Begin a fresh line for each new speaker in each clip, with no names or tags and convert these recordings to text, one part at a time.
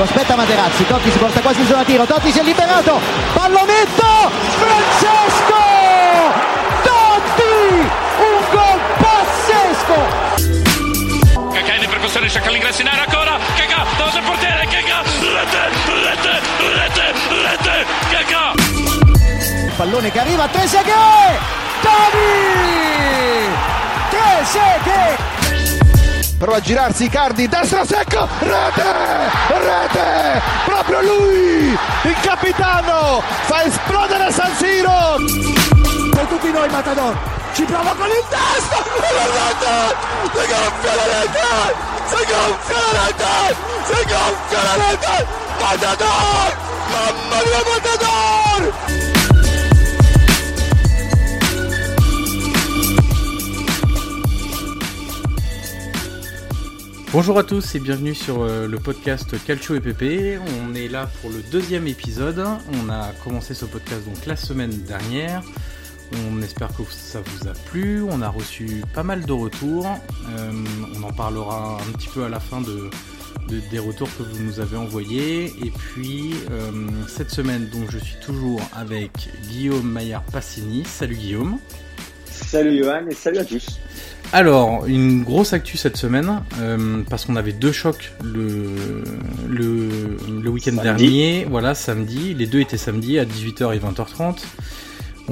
Lo aspetta Materazzi, Totti si porta quasi in zona tiro, Totti si è liberato, pallonetto, Francesco! Totti! Un gol pazzesco!
Cacà in percussione, cerca l'ingresso in area ancora, Cacà, davanti al portiere, Cacà, rete, rete, rete, rete, Cacà!
Pallone che arriva, Trezeguet! Totti! Trezeguet!
Prova a girarsi Icardi, destra secco, rete, rete, proprio lui, il capitano, fa esplodere San Siro.
Per tutti noi Matador, ci prova con il testo,
si gonfia la rete, si gonfia la rete, si gonfia la rete, Matador, mamma mia Matador.
Bonjour à tous et bienvenue sur euh, le podcast Calcio et PP. On est là pour le deuxième épisode. On a commencé ce podcast donc la semaine dernière. On espère que ça vous a plu. On a reçu pas mal de retours. Euh, on en parlera un petit peu à la fin de, de- des retours que vous nous avez envoyés. Et puis euh, cette semaine, donc je suis toujours avec Guillaume Maillard Passini. Salut Guillaume.
Salut Johan et salut à tous.
Alors, une grosse actu cette semaine, euh, parce qu'on avait deux chocs le, le, le week-end dernier, voilà, samedi, les deux étaient samedi à 18h et 20h30.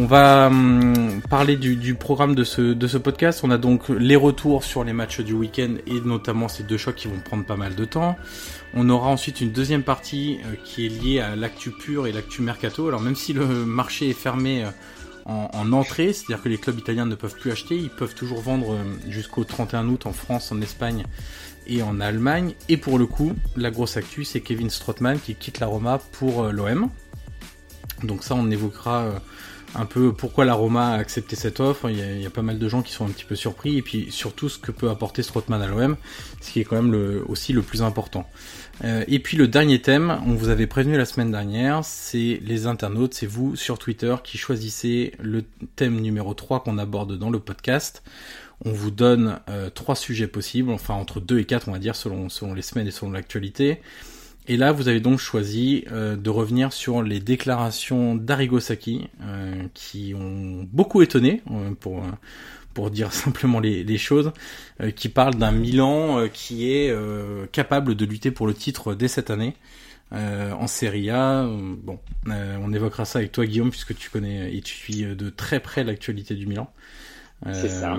On va hum, parler du, du programme de ce, de ce podcast. On a donc les retours sur les matchs du week-end et notamment ces deux chocs qui vont prendre pas mal de temps. On aura ensuite une deuxième partie euh, qui est liée à l'actu pure et l'actu mercato. Alors même si le marché est fermé euh, en, en entrée, c'est-à-dire que les clubs italiens ne peuvent plus acheter, ils peuvent toujours vendre euh, jusqu'au 31 août en France, en Espagne et en Allemagne. Et pour le coup, la grosse actu, c'est Kevin Strootman qui quitte la Roma pour euh, l'OM. Donc ça, on évoquera euh, un peu pourquoi la Roma a accepté cette offre. Il y, a, pas mal de gens qui sont un petit peu surpris et puis surtout ce que peut apporter Strootman à l'OM, ce qui est quand même aussi le plus important. Euh, et puis le dernier thème, on vous avait prévenu la semaine dernière, c'est les internautes, c'est vous sur Twitter qui choisissez le thème numéro 3 qu'on aborde dans le podcast. On vous donne euh, trois sujets possibles, enfin entre 2 et 4 on va dire selon, selon les semaines et selon l'actualité. Et là, vous avez donc choisi euh, de revenir sur les déclarations d'Arrigo Sacchi, euh, qui ont beaucoup étonné, euh, pour, pour dire simplement les, les choses, euh, qui parlent d'un Milan euh, qui est euh, capable de lutter pour le titre dès cette année. En Serie A, bon, on évoquera ça avec toi Guillaume puisque tu connais et tu suis de très près l'actualité du Milan.
C'est ça.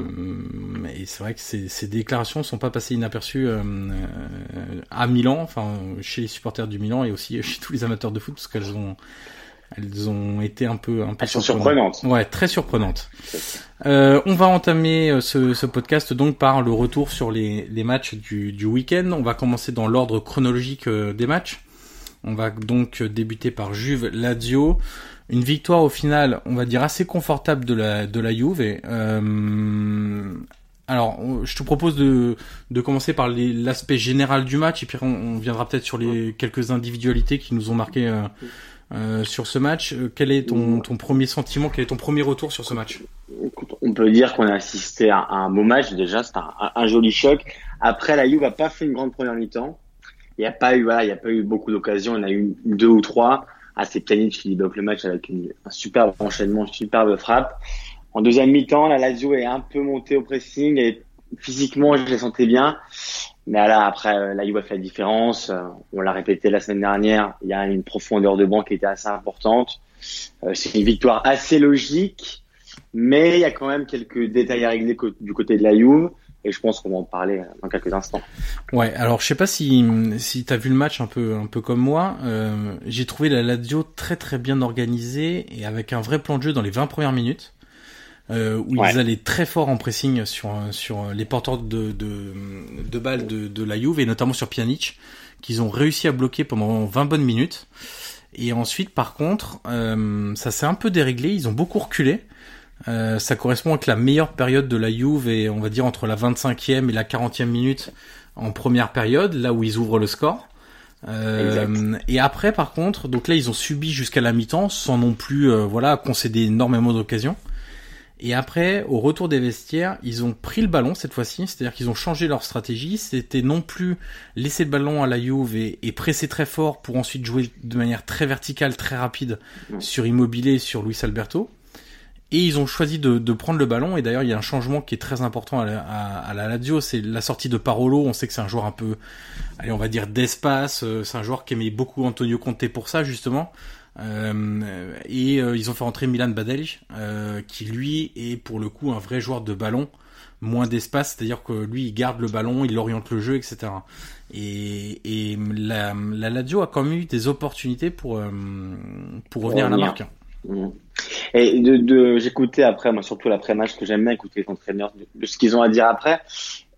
Et c'est vrai que ces, ces déclarations sont pas passées inaperçues à Milan, enfin chez les supporters du Milan et aussi chez tous les amateurs de foot parce qu'elles ont elles ont été un peu un peu
Elles sont surprenantes.
Ouais, très surprenantes. Euh, on va entamer euh, ce, ce podcast donc par le retour sur les, les matchs du, du week-end. On va commencer dans l'ordre chronologique euh, des matchs. On va donc débuter par Juve Lazio. Une victoire au final, on va dire assez confortable de la de la Juve. Euh, Alors, je te propose de, de commencer par l'aspect général du match et puis on, viendra peut-être sur les quelques individualités qui nous ont marqué euh, euh, sur ce match. Euh, quel est ton, ton premier sentiment? Quel est ton premier retour sur ce match?
On peut dire qu'on a assisté à, un beau match déjà, c'est un, joli choc. Après, la Juve n'a pas fait une grande première mi-temps. Il n'y a pas eu, voilà, il y a pas eu beaucoup d'occasions. Il y en a eu deux ou trois. Ah, c'est Pjanic qui bloque le match avec un superbe enchaînement, une superbe frappe. En deuxième mi-temps, la Lazio est un peu montée au pressing et physiquement, je les sentais bien. Mais là, après, euh, la a fait la différence. Euh, on l'a répété la semaine dernière. Il y a une profondeur de banc qui était assez importante. Euh, c'est une victoire assez logique, mais il y a quand même quelques détails à régler du côté de la Juve. Et je pense qu'on va en parler dans quelques instants.
Ouais, alors je sais pas si si t'as vu le match un peu un peu comme moi. J'ai trouvé la Lazio très très bien organisée et avec un vrai plan de jeu dans les 20 premières minutes euh, où ils allaient très fort en pressing sur sur les porteurs de de, de balles de, de la Juve et notamment sur Pjanic qu'ils ont réussi à bloquer pendant 20 bonnes minutes. Et ensuite, par contre, euh, ça s'est un peu déréglé. Ils ont beaucoup reculé. Euh, ça correspond avec la meilleure période de la Juve et on va dire entre la 25e et la 40e minute en première période, là où ils ouvrent le score. Euh, et après, par contre, donc là, ils ont subi jusqu'à la mi-temps sans non plus, euh, voilà, concéder énormément d'occasions. Et après, au retour des vestiaires, ils ont pris le ballon cette fois-ci, c'est-à-dire qu'ils ont changé leur stratégie. C'était non plus laisser le ballon à la Juve et, presser très fort pour ensuite jouer de manière très verticale, très rapide sur Immobilier, sur Luis Alberto. Et ils ont choisi de, prendre le ballon. Et d'ailleurs, il y a un changement qui est très important à la, à, la Lazio, c'est la sortie de Parolo. On sait que c'est un joueur un peu, allez, on va dire d'espace. Euh, c'est un joueur qui aimait beaucoup Antonio Conte pour ça justement. Euh, et euh, ils ont fait rentrer Milan Badelj, euh, qui lui est pour le coup un vrai joueur de ballon, moins d'espace, c'est-à-dire que lui il garde le ballon, il oriente le jeu, etc. Et, et la, la Lazio a quand même eu des opportunités pour pour revenir à la marque.
Mmh. Et de, de j'écoutais après, moi surtout l'après-match que j'aime bien écouter les entraîneurs de, ce qu'ils ont à dire après.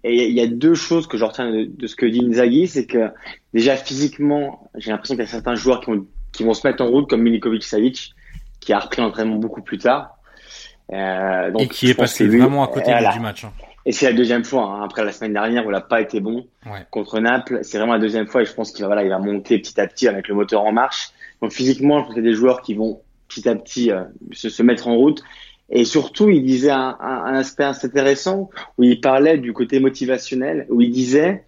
Et il y a deux choses que je retiens de, de ce que dit Inzaghi, c'est que déjà physiquement, j'ai l'impression qu'il y a certains joueurs qui ont qui vont se mettre en route comme Milikovic Savic, qui a repris l'entraînement beaucoup plus tard.
Euh, donc, et qui est passé vraiment à côté du match. Hein.
Et c'est la deuxième fois. Hein. Après la semaine dernière où il n'a pas été bon contre Naples, c'est vraiment la deuxième fois. Et je pense qu'il va, voilà, il va monter petit à petit avec le moteur en marche. Donc physiquement, je pense qu'il y a des joueurs qui vont petit à petit euh, se, se, mettre en route. Et surtout, il disait un, un, un, aspect assez intéressant où il parlait du côté motivationnel, où il disait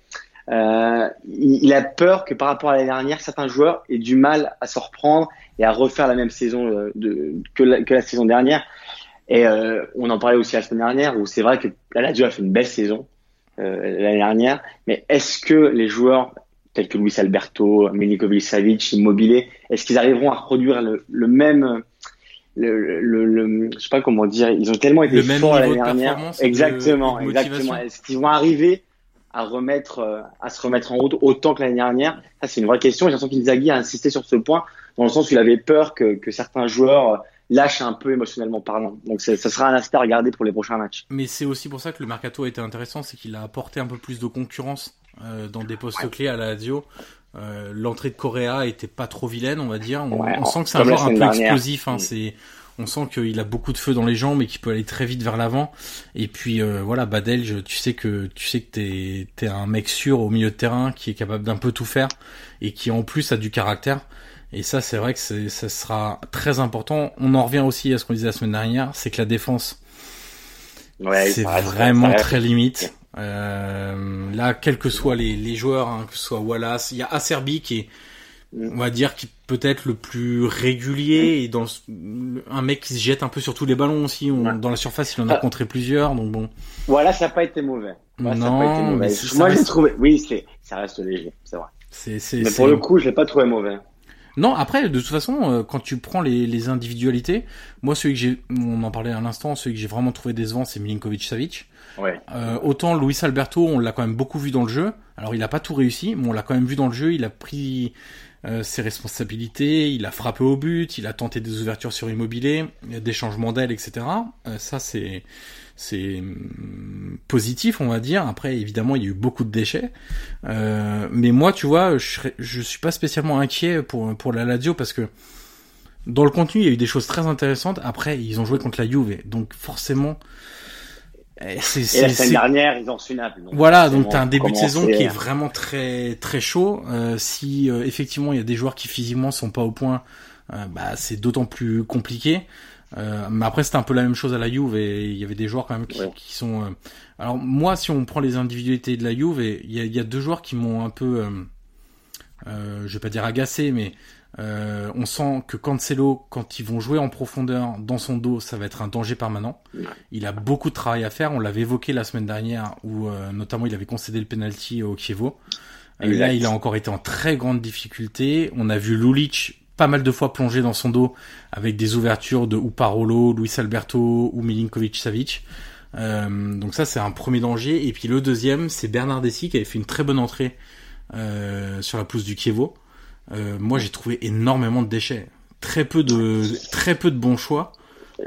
euh, il, a peur que par rapport à l'année dernière, certains joueurs aient du mal à se reprendre et à refaire la même saison euh, de, que, la, que, la, saison dernière. Et euh, on en parlait aussi la semaine dernière, où c'est vrai que la Lazio a fait une belle saison l'année dernière, mais est-ce que les joueurs tels que Luis Alberto, Milinkovic Savic, Immobilier, est-ce qu'ils arriveront à reproduire le, le même le, le, le, je sais pas comment dire, ils ont tellement été forts l'année dernière. Exactement, exactement. Est-ce qu'ils vont arriver à remettre, euh, à se remettre en route autant que l'année dernière Ça, c'est une vraie question. J'ai l'impression qu'Inzaghi a insisté sur ce point dans le sens où il avait peur que, que certains joueurs euh, lâchent un peu émotionnellement parlant. Donc, ça sera un aspect à regarder pour les prochains matchs.
Mais c'est aussi pour ça que le mercato a été intéressant, c'est qu'il a apporté un peu plus de concurrence euh, dans des postes clés à la Lazio. Euh, L'entrée de Correa était pas trop vilaine, on va dire. On, on sent que c'est un joueur un peu explosif. Hein, c'est on sent qu'il a beaucoup de feu dans les jambes et qu'il peut aller très vite vers l'avant. Et puis euh, voilà, Badelj, tu sais que tu sais que t'es es un mec sûr au milieu de terrain qui est capable d'un peu tout faire et qui en plus a du caractère. Et ça, c'est vrai que ça sera très important. On en revient aussi à ce qu'on disait la semaine dernière, c'est que la défense, ouais, c'est vraiment très limite. Euh, là, quels que soient les, les joueurs, hein, que ce soit Wallace, il y a Acerbi qui est on va dire qui peut être le plus régulier et dans un mec qui se jette un peu sur tous les ballons aussi dans la surface il en a ah. contré plusieurs donc bon
voilà ça n'a pas été mauvais
non moi
j'ai trouvé oui c'est ça reste léger c'est vrai c'est, mais pour le coup je l'ai pas trouvé mauvais
non, après, de toute façon, euh, quand tu prends les, les individualités, moi, celui que j'ai, on en parlait à l'instant, celui que j'ai vraiment trouvé décevant, c'est Milinkovic-Savic.
Ouais.
Euh, autant Luis Alberto, on l'a quand même beaucoup vu dans le jeu. Alors, il a pas tout réussi, mais on l'a quand même vu dans le jeu. Il a pris euh, ses responsabilités, il a frappé au but, il a tenté des ouvertures sur immobilier, des changements d'aile, etc. Euh, ça c'est c'est hum, positif, on va dire. Après, évidemment, il y a eu beaucoup de déchets. Euh, mais moi, tu vois, je, je suis pas spécialement inquiet pour pour la Lazio parce que dans le contenu, il y a eu des choses très intéressantes. Après, ils ont joué contre la Juve, donc forcément,
Et, et la semaine dernière, ils ont Naples.
voilà, donc t'as un début de saison qui est vraiment très très chaud. Euh, si euh, effectivement il y a des joueurs qui physiquement sont pas au point, euh, bah c'est d'autant plus compliqué. Euh, mais après c'était un peu la même chose à la Juve et il y avait des joueurs quand même qui, qui sont. Alors moi, si on prend les individualités de la Juve, il y a, y a, deux joueurs qui m'ont un peu, je vais pas dire agacé, mais euh, on sent que Cancelo, quand ils vont jouer en profondeur dans son dos, ça va être un danger permanent. Il a beaucoup de travail à faire. On l'avait évoqué la semaine dernière, où euh, notamment il avait concédé le penalty au Kievo. Et euh, là, il a encore été en très grande difficulté. On a vu Lulic pas mal de fois plonger dans son dos avec des ouvertures de ou Parolo, Luis Alberto ou Milinkovic Savic. donc ça, c'est un premier danger. Et puis le deuxième, c'est Bernard Dessy qui avait fait une très bonne entrée sur la pousse du Kievo. Euh, moi j'ai trouvé énormément de déchets, très peu de très peu de bons choix.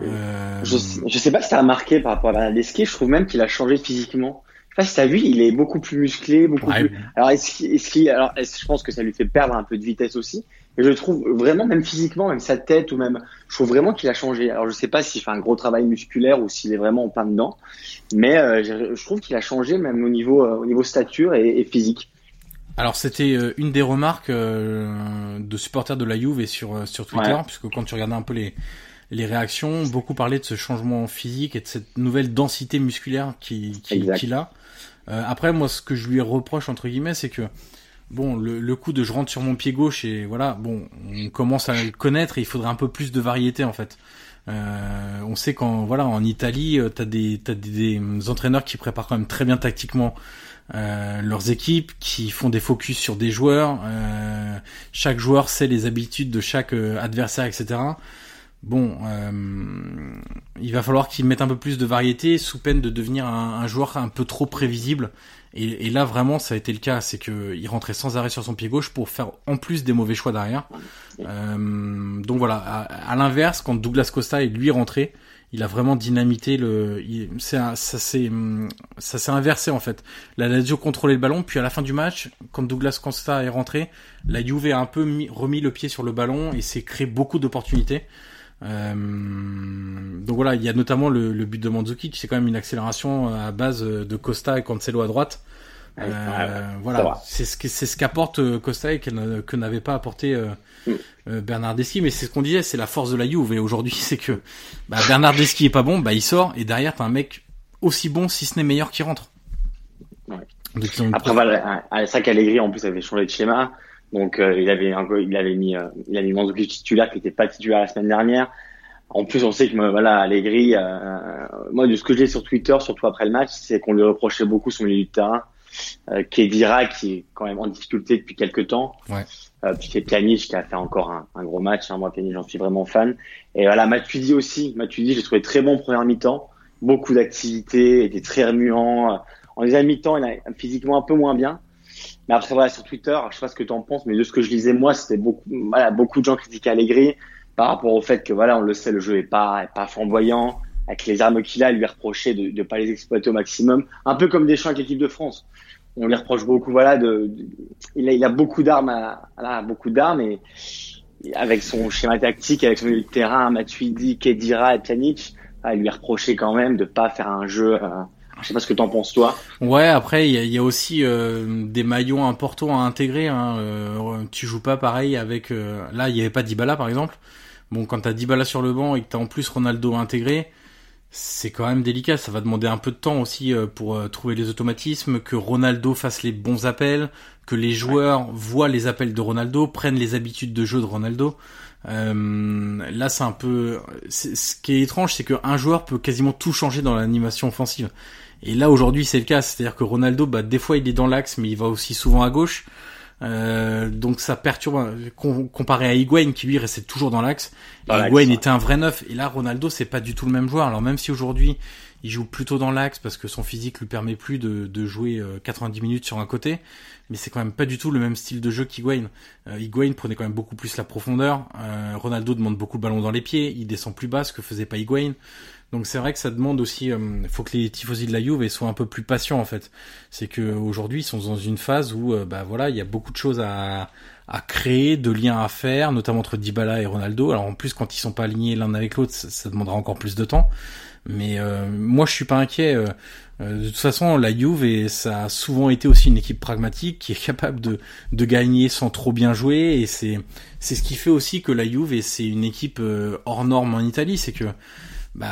Euh... Je, je, sais pas si ça a marqué par rapport à Bernardeschi, je trouve même qu'il a changé physiquement. Je sais pas si t'as vu, il est beaucoup plus musclé, beaucoup plus. Alors est-ce qu'il, alors est-ce je pense que ça lui fait perdre un peu de vitesse aussi. Mais je trouve vraiment, même physiquement, même sa tête ou même, je trouve vraiment qu'il a changé. Alors je sais pas s'il fait un gros travail musculaire ou s'il est vraiment en plein dedans, mais euh, je, je, trouve qu'il a changé même au niveau, euh, au niveau stature et, et physique.
Alors c'était euh, une des remarques euh, de supporters de la Juve et sur euh, sur Twitter, puisque quand tu regardais un peu les les réactions, beaucoup parlaient de ce changement physique et de cette nouvelle densité musculaire qu'il qui, qui a. après, moi, ce que je lui reproche entre guillemets, c'est que bon, le, le, coup de je rentre sur mon pied gauche et voilà, bon, on commence à le connaître et il faudrait un peu plus de variété en fait. Euh, on sait qu'en voilà, en Italie, t'as des t'as des, des entraîneurs qui préparent quand même très bien tactiquement euh, leurs équipes, qui font des focus sur des joueurs. Euh, chaque joueur sait les habitudes de chaque euh, adversaire, etc. Bon, il va falloir qu'ils mettent un peu plus de variété sous peine de devenir un, joueur un peu trop prévisible. Et, là, vraiment, ça a été le cas. C'est qu'il rentrait sans arrêt sur son pied gauche pour faire en plus des mauvais choix derrière. donc voilà, à, à l'inverse, quand Douglas Costa est lui rentré, il a vraiment dynamité le. ça s'est ça s'est inversé en fait. La Lazio contrôlait le ballon, puis à la fin du match, quand Douglas Costa est rentré, la Juve a un peu remis le pied sur le ballon et s'est créé beaucoup d'opportunités. Euh, donc voilà, il y a notamment le, but de Mandzukic, c'est quand même une accélération à base de Costa et Cancelo à droite. Euh, voilà, c'est ce c'est ce qu'apporte euh, Costa et que n'avait pas apporté euh, euh, Bernardeschi. Mais c'est ce qu'on disait, c'est la force de la Juve. Et aujourd'hui, c'est que bah, Bernardeschi est pas bon, bah il sort et derrière t'as un mec aussi bon, si ce n'est meilleur, qui rentre.
Ouais. Après voilà, ça qu'Allegri en plus avait changé de schéma. Donc il avait il avait mis il avait mis Mandzukic titulaire qui n'était pas titulaire la semaine dernière. En plus, on sait que voilà, Allegri, moi de ce que j'ai sur Twitter, surtout après le match, c'est qu'on lui reprochait beaucoup son milieu de terrain euh, Kedira qui est quand même en difficulté depuis quelques temps. Ouais. Euh, puis c'est Pjanic qui a fait encore un, un gros match. Hein. Moi, Pjanic, j'en suis vraiment fan. Et voilà, Matuidi aussi. Matuidi, j'ai trouvé très bon première mi-temps. Beaucoup d'activité, était très remuant. En deuxième mi-temps, il a physiquement un peu moins bien. Mais après, voilà, sur Twitter, je sais pas ce que tu en penses, mais de ce que je lisais, moi, c'était beaucoup, voilà, beaucoup de gens critiquaient Allegri par rapport au fait que, voilà, on le sait, le jeu est pas, est pas flamboyant. Avec les armes qu'il a, lui reprocher de ne pas les exploiter au maximum. Un peu comme Deschamps avec l'équipe de France on lui reproche beaucoup, voilà, de, il, a, beaucoup d'armes, voilà, beaucoup d'armes et avec son schéma tactique, avec son terrain, Matuidi, Kedira et Pjanic, il lui reproché quand même de pas faire un jeu. Euh, je sais pas ce que t'en penses toi.
Ouais, après il y a, y a, aussi euh, des maillons importants à intégrer. Hein. Euh, tu joues pas pareil avec. Euh, là, il y avait pas Dybala par exemple. Bon, quand t'as Dybala sur le banc et que t'as en plus Ronaldo intégré, c'est quand même délicat. Ça va demander un peu de temps aussi euh, pour euh, trouver les automatismes, que Ronaldo fasse les bons appels, que les joueurs voient les appels de Ronaldo, prennent les habitudes de jeu de Ronaldo. Euh, là, c'est un peu. Ce qui est étrange, c'est qu'un joueur peut quasiment tout changer dans l'animation offensive. Et là, aujourd'hui, c'est le cas. C'est-à-dire que Ronaldo, bah, des fois, il est dans l'axe, mais il va aussi souvent à gauche. Euh, donc ça perturbe comparé à Higuain qui lui restait toujours dans l'axe. Higuain était un vrai neuf et là Ronaldo c'est pas du tout le même joueur. Alors même si aujourd'hui il joue plutôt dans l'axe parce que son physique lui permet plus de, de jouer 90 euh, minutes sur un côté, mais c'est quand même pas du tout le même style de jeu qu'Higuain. Euh, Higuain prenait quand même beaucoup plus la profondeur. Euh, Ronaldo demande beaucoup le ballon dans les pieds, il descend plus bas ce que faisait pas Higuain. Donc c'est vrai que ça demande aussi, euh, faut que les tifosi de la Juve soient un peu plus patients en fait. C'est que aujourd'hui ils sont dans une phase où euh, bah voilà, il y a beaucoup de choses à, à créer, de liens à faire, notamment entre Dybala et Ronaldo. Alors en plus, quand ils sont pas alignés l'un avec l'autre, ça, demandera encore plus de temps. Mais euh, moi, je suis pas inquiet. Euh, euh, de toute façon, la Juve, et ça a souvent été aussi une équipe pragmatique qui est capable de, de gagner sans trop bien jouer. Et c'est c'est ce qui fait aussi que la Juve, c'est une équipe hors norme en Italie, c'est que bah,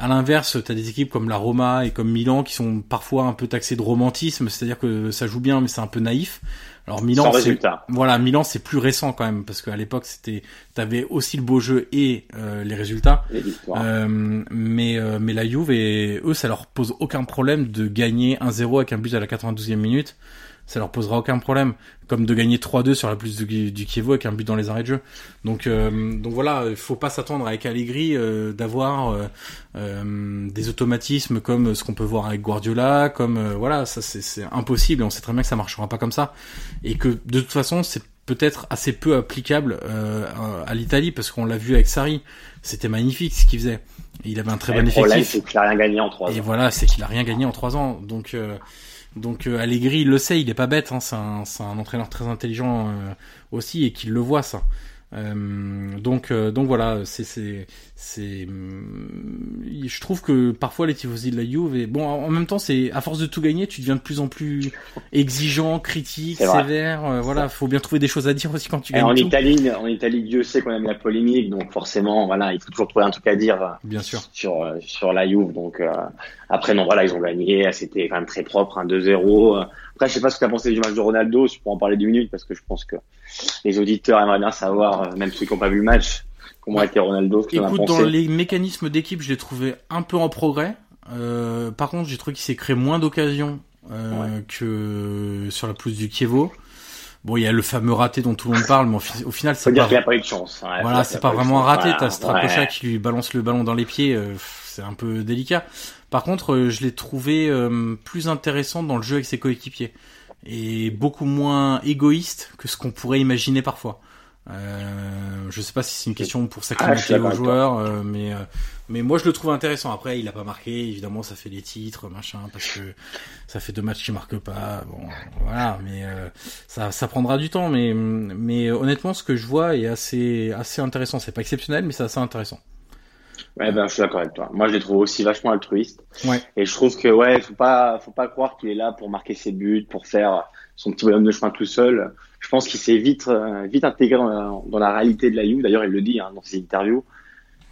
à l'inverse, tu as des équipes comme la Roma et comme Milan qui sont parfois un peu taxées de romantisme, c'est-à-dire que ça joue bien mais c'est un peu naïf. Alors Milan, c'est voilà, Milan c'est plus récent quand même parce qu'à l'époque c'était, t'avais aussi le beau jeu et euh, les résultats. euh, mais euh, mais la Juve et eux ça leur pose aucun problème de gagner 1-0 avec un but à la 92e minute ça leur posera aucun problème, comme de gagner 3-2 sur la plus du, du Kievo avec un but dans les arrêts de jeu. Donc, euh, donc voilà, il faut pas s'attendre avec Allegri euh, d'avoir euh, euh, des automatismes comme ce qu'on peut voir avec Guardiola, comme voilà, ça c'est impossible. Et on sait très bien que ça marchera pas comme ça, et que de toute façon c'est peut-être assez peu applicable à l'Italie parce qu'on l'a vu avec Sarri, c'était magnifique ce qu'il faisait. Il avait un très bon effectif. Le problème
c'est qu'il a rien gagné en 3 ans.
Et voilà, c'est qu'il a rien gagné en 3 ans. Donc donc euh, Allegri, il le sait, il est pas bête, hein, c'est un, entraîneur très intelligent euh, aussi et qu'il le voit ça. Euh, donc, euh, donc voilà, c'est, c'est, c'est, hum, je trouve que parfois les tifosi de la Juve, et bon, en même temps, c'est à force de tout gagner, tu deviens de plus en plus exigeant, critique, sévère. Euh, voilà, faut bien trouver des choses à dire aussi quand tu gagnes.
En Italie, en Italie, Dieu sait qu'on aime la polémique, donc forcément, voilà, il faut toujours trouver un truc à dire.
Bien sûr.
Sur sur la Juve, donc après non, voilà, ils ont gagné, c'était quand même très propre, un 2-0. Après, je sais pas ce que tu as pensé du match de Ronaldo, je pourrais en parler deux minutes parce que je pense que les auditeurs aimeraient bien savoir, euh, même ceux qui n'ont pas vu le match, comment été Ronaldo.
Écoute, dans les mécanismes d'équipe, je l'ai trouvé un peu en progrès. Euh, par contre, j'ai trouvé qu'il s'est créé moins d'occasions euh, que sur la pelouse du Kievo. Bon, il y a le fameux raté dont tout le monde parle, mais au, final, c'est
pas. a pas eu de chance.
voilà, c'est pas vraiment un raté. T'as Stracocha qui lui balance le ballon dans les pieds. Euh, c'est un peu délicat. Par contre, euh, je l'ai trouvé euh, plus intéressant dans le jeu avec ses coéquipiers et beaucoup moins égoïste que ce qu'on pourrait imaginer parfois. Euh, je sais pas si c'est une question pour s'acclimater ah, aux joueurs, euh, mais mais moi je le trouve intéressant. Après, il a pas marqué, évidemment, ça fait les titres, machin, parce que ça fait deux matchs qu'il marque pas. Bon, voilà, mais ça ça prendra du temps, mais mais honnêtement, ce que je vois est assez assez intéressant. C'est pas exceptionnel, mais c'est assez intéressant.
Ouais, ben, je suis d'accord avec toi. Moi, je les trouve aussi vachement altruistes. Ouais. Et je trouve que, ouais, faut pas, faut pas croire qu'il est là pour marquer ses buts, pour faire son petit bonhomme de chemin tout seul. Je pense qu'il s'est vite, euh, vite intégré dans la, réalité de la You. D'ailleurs, il le dit hein, dans ses interviews.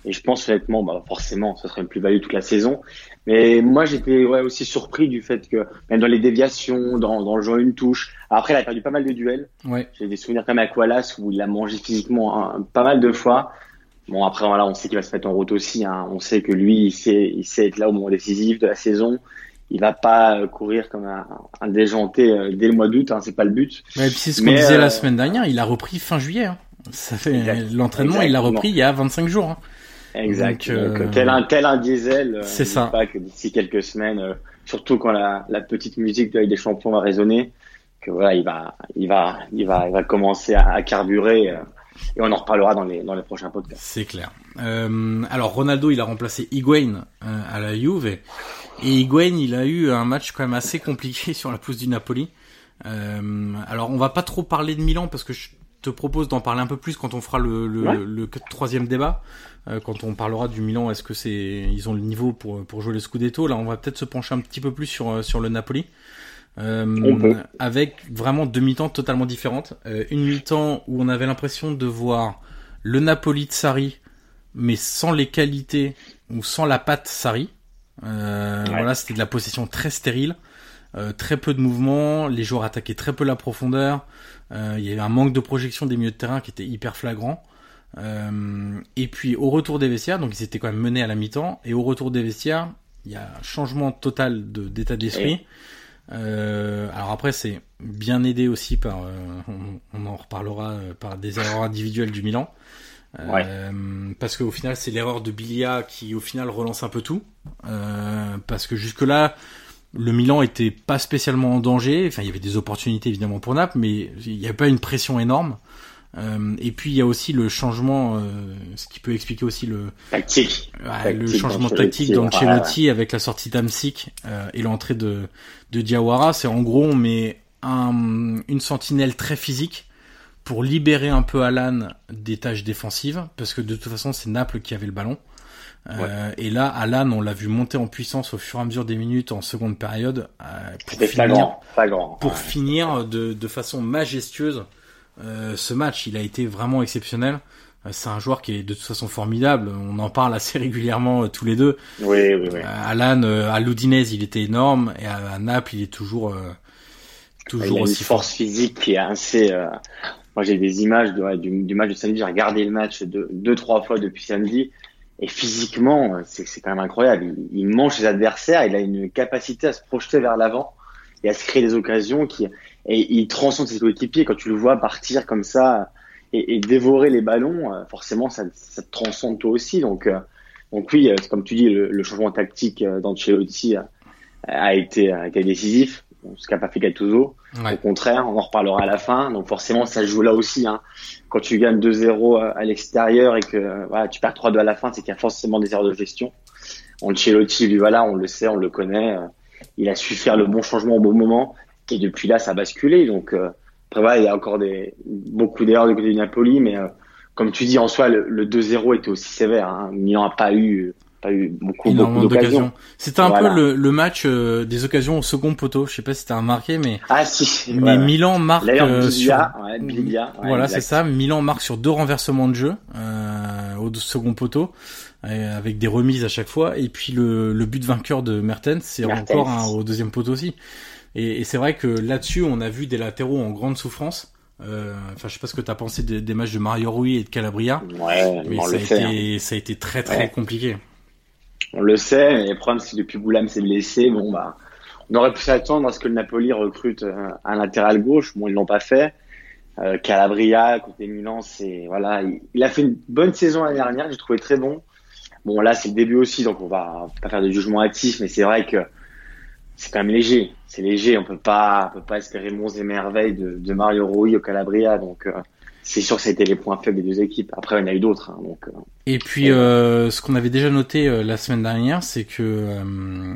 Et je pense honnêtement, bah, forcément, ce serait une plus-value toute la saison. Mais moi, j'étais ouais, aussi surpris du fait que même dans les déviations, dans, dans le jeu une touche. Après, il a perdu pas mal de duels. Ouais. J'ai des souvenirs quand même à Wallace où il a mangé physiquement pas mal de fois. Bon, après, voilà, on sait qu'il va se mettre en route aussi. Hein. On sait que lui, il sait, il sait être là au moment décisif de la saison. Il va pas euh, courir comme un, un déjanté euh, dès le mois d'août. Hein. C'est pas le but.
Ouais, et puis c'est ce qu'on disait la euh, semaine dernière. Il a repris fin juillet. Hein. Ça fait l'entraînement. Il l'a repris il y a 25 jours. Hein.
Exact. Donc, tel un tel un diesel.
C'est ça.
Pas que d'ici quelques semaines, surtout quand la, la petite musique de des Champions va résonner, que voilà, il va, il va, il va, il va commencer à, à carburer et on en reparlera dans les, dans les prochains podcasts.
C'est clair. Euh, alors Ronaldo, il a remplacé Higuain euh, à la Juve et Higuain, il a eu un match quand même assez compliqué sur la pousse du Napoli. Euh, alors on va pas trop parler de Milan parce que je te propose d'en parler un peu plus quand on fera le, le, le troisième débat. Euh, quand on parlera du Milan, est-ce que c'est ils ont le niveau pour pour jouer le Scudetto? Là, on va peut-être se pencher un petit peu plus sur sur le Napoli. Euh, avec vraiment deux mi-temps totalement différentes. Euh, une mi-temps où on avait l'impression de voir le Napoli de Sarri, mais sans les qualités ou sans la patte Sarri. Euh, Voilà, c'était de la possession très stérile, euh, très peu de mouvement, les joueurs attaquaient très peu la profondeur. Euh, il y avait un manque de projection des milieux de terrain qui était hyper flagrant. et puis au retour des vestiaires, donc ils étaient quand même menés à la mi-temps, et au retour des vestiaires, il y a un changement total d'état d'esprit. Euh, alors après, c'est bien aidé aussi par, euh, on, en reparlera, euh, par des erreurs individuelles du Milan. Euh, parce qu'au final, c'est l'erreur de Bilia qui, au final, relance un peu tout. parce que jusque-là, le Milan était pas spécialement en danger. Enfin, il y avait des opportunités évidemment pour Naples, mais il n'y avait pas une pression énorme. Euh, et puis il y a aussi le changement, euh, ce qui peut expliquer aussi le
tactique,
le changement tactique d'Ancelotti avec la sortie d'Amsic euh, et l'entrée de de Diawara. C'est en gros on met un, une sentinelle très physique pour libérer un peu Alan des tâches défensives, parce que de toute façon c'est Naples qui avait le ballon. Euh, et là, Alan, on l'a vu monter en puissance au fur et à mesure des minutes en seconde période euh, pour finir, pour finir de, de, façon majestueuse ce match. Il a été vraiment exceptionnel. Euh, c'est un joueur qui est de toute façon formidable. On en parle assez régulièrement euh, tous les deux.
Oui, oui, oui.
Alan, à l'Udinese, il était énorme et à, Naples, il est toujours toujours il a
aussi une force physique qui est assez. Moi, j'ai des images du, du, match de samedi. J'ai regardé le match deux, deux, trois fois depuis samedi. Et physiquement, c'est quand même incroyable. Il, il, mange ses adversaires. Il a une capacité à se projeter vers l'avant et à se créer des occasions qui et il transcende ses coéquipiers. Quand tu le vois partir comme ça et, et dévorer les ballons, euh, forcément, ça, ça, te transcende toi aussi. Donc, euh, donc oui, euh, comme tu dis, le, le changement tactique d'Ancelotti a, a, été, a été décisif. Ce qu'a pas fait Gattuso. Au contraire, on en reparlera à la fin. Donc forcément, ça joue là aussi. Hein. Quand tu gagnes 2-0 à l'extérieur et que voilà, tu perds 3-2 à la fin, c'est qu'il y a forcément des erreurs de gestion. Ancelotti, lui, voilà, on le sait, on le connaît. Il a su faire le bon changement au bon moment. Et depuis là, ça a basculé. Donc, euh, après, voilà, il y a encore des, beaucoup d'erreurs du côté du Napoli, mais euh, comme tu dis, en soi, le, 2-0 était aussi sévère. Hein. Milan n'a pas eu, pas eu beaucoup, beaucoup d'occasions.
C'était un peu le, le match euh, des occasions au second poteau. Je sais pas si t'as remarqué, mais
ah si.
Mais Milan marque
euh, sur.
voilà, c'est ça. Milan marque sur deux renversements de jeu euh, au second poteau avec des remises à chaque fois. Et puis le, le but vainqueur de Mertens, c'est encore au deuxième poteau aussi. Et, et c'est vrai que là-dessus, on a vu des latéraux en grande souffrance. Euh, enfin, je sais pas ce que tu as pensé des, des, matchs de Mario Rui et de Calabria.
Ouais,
mais ça, a été, hein. ça a été très très compliqué.
On le sait, mais le problème c'est que depuis Boulam s'est blessé, bon bah, on aurait pu s'attendre à ce que le Napoli recrute un latéral gauche. Bon, ils l'ont pas fait. Euh, Calabria, côté Milan, c'est voilà, il, il, a fait une bonne saison l'année dernière, j'ai trouvé très bon. Bon là, c'est le début aussi, donc on va pas faire de jugement actif, mais c'est vrai que c'est quand même léger. C'est léger. On peut pas, on peut pas espérer monts et merveilles de, de Mario Rui au Calabria. Donc, euh, c'est sûr que ça a été les points faibles des deux équipes. Après, il y en a eu d'autres. Hein, donc. Euh,
et puis, euh, ce qu'on avait déjà noté la semaine dernière, c'est que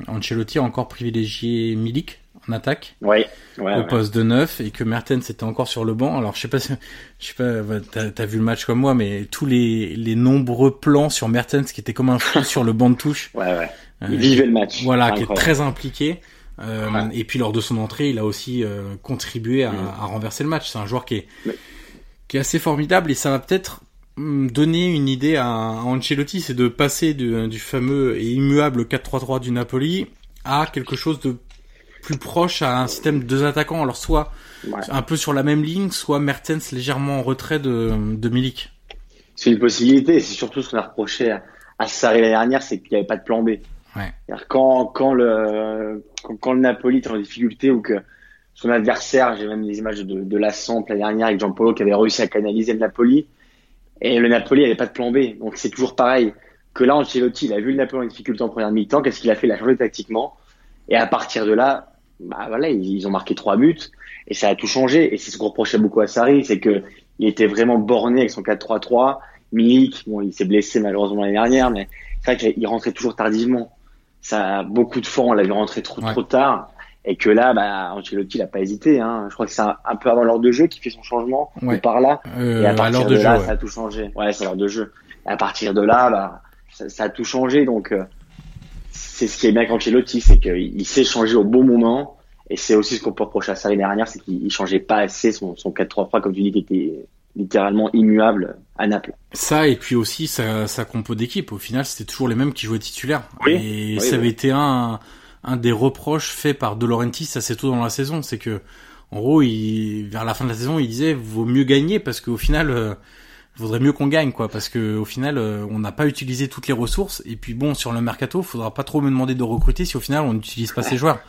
Ancelotti a encore privilégié Milik en attaque
ouais,
ouais, au poste de neuf et que Mertens était encore sur le banc. Alors je sais pas, si, je sais pas, t'as as vu le match comme moi, mais tous les, les nombreux plans sur Mertens qui étaient comme un fou sur le banc de touche.
Ouais, ouais. Il vivait le match.
Voilà, qui est très impliqué. Euh, et puis lors de son entrée, il a aussi euh, contribué à, mm. à, renverser le match. C'est un joueur qui est, qui est assez formidable et ça va peut-être mm, donner une idée à, à Ancelotti, c'est de passer du, du, fameux et immuable 4-3-3 du Napoli à quelque chose de plus proche à un système de deux attaquants. Alors soit un peu sur la même ligne, soit Mertens légèrement en retrait de, de Milik.
C'est une possibilité. C'est surtout ce qu'on a reproché à, à Sarri l'année dernière, c'est qu'il n'y avait pas de plan B.
Ouais.
Quand, quand, le, quand, le Napoli est en difficulté ou que son adversaire, j'ai même des images de, de la sample la dernière avec Jean-Paulo qui avait réussi à canaliser le Napoli, et le Napoli n'avait pas de plan B. Donc c'est toujours pareil. Que là, Ancelotti, il a vu le Napoli en difficulté en première mi-temps, qu'est-ce qu'il a fait? Il a changé tactiquement. Et à partir de là, bah voilà, ils ont marqué trois buts et ça a tout changé. Et c'est ce qu'on reprochait beaucoup à Sarri, c'est que il était vraiment borné avec son 4-3-3. Milik, bon, il s'est blessé malheureusement l'année dernière, mais c'est vrai qu'il rentrait toujours tardivement ça beaucoup de fois on l'a vu rentrer trop trop tard. Et que là bah Ancelotti n'a pas hésité hein. je crois que c'est un, peu avant l'heure de jeu qui fait son changement ou par là.
Euh, et à partir de,
là ça a tout changé. Ouais c'est l'heure de jeu. Et à partir de là bah ça, ça a tout changé. Donc euh, c'est ce qui est bien avec Ancelotti c'est qu'il sait changer au bon moment. Et c'est aussi ce qu'on peut reprocher à Sarri dernière c'est qu'il changeait pas assez son, son 4-3-3 comme tu dis qui était littéralement immuable à Naples.
Ça et puis aussi sa, sa compo d'équipe. Au final, c'était toujours les mêmes qui jouaient titulaires.
et
ça avait été un, un des reproches faits par De Laurentiis assez tôt dans la saison, c'est que en gros, il, vers la fin de la saison, il disait vaut mieux gagner parce qu'au final, euh, vaudrait mieux qu'on gagne quoi parce que au final euh, on n'a pas utilisé toutes les ressources. Et puis bon sur le mercato faudra pas trop me demander de recruter si au final on n'utilise pas ces joueurs.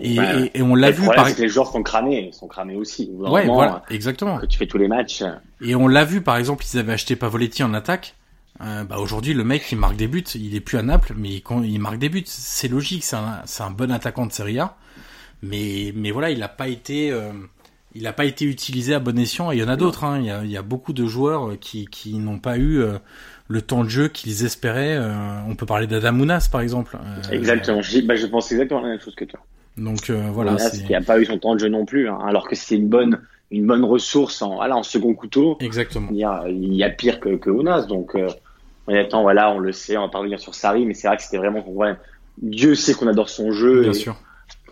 Et, et, on l'a vu
par les joueurs sont cramés sont cramés aussi.
Ouais voilà exactement.
que tu fais tous les matchs.
Et on l'a vu par exemple ils avaient acheté Pavoletti en attaque. Euh, bah aujourd'hui le mec il marque des buts. Il est plus à Naples mais il marque des buts. C'est logique c'est un c'est un bon attaquant de Serie A. Mais mais voilà il a pas été euh, il n'a pas été utilisé à bon escient. Et il y en a d'autres. Hein. Il, y a, il, y a, beaucoup de joueurs qui, qui n'ont pas eu euh, le temps de jeu qu'ils espéraient. Euh, on peut parler d'Adamounas, par exemple.
Euh, exactement. Je, bah, je pense exactement la même chose que toi.
Donc voilà.
qui n'a pas eu son temps de jeu non plus, hein, alors que c'est une bonne une bonne ressource en, voilà, en second couteau.
Exactement.
Il y a, il y a pire que, que Ounas. Donc, euh, honnêtement, voilà, on le sait, on va pas revenir sur Sarri, mais c'est vrai que c'était vraiment son problème. Dieu sait qu'on adore son jeu.
Bien sûr.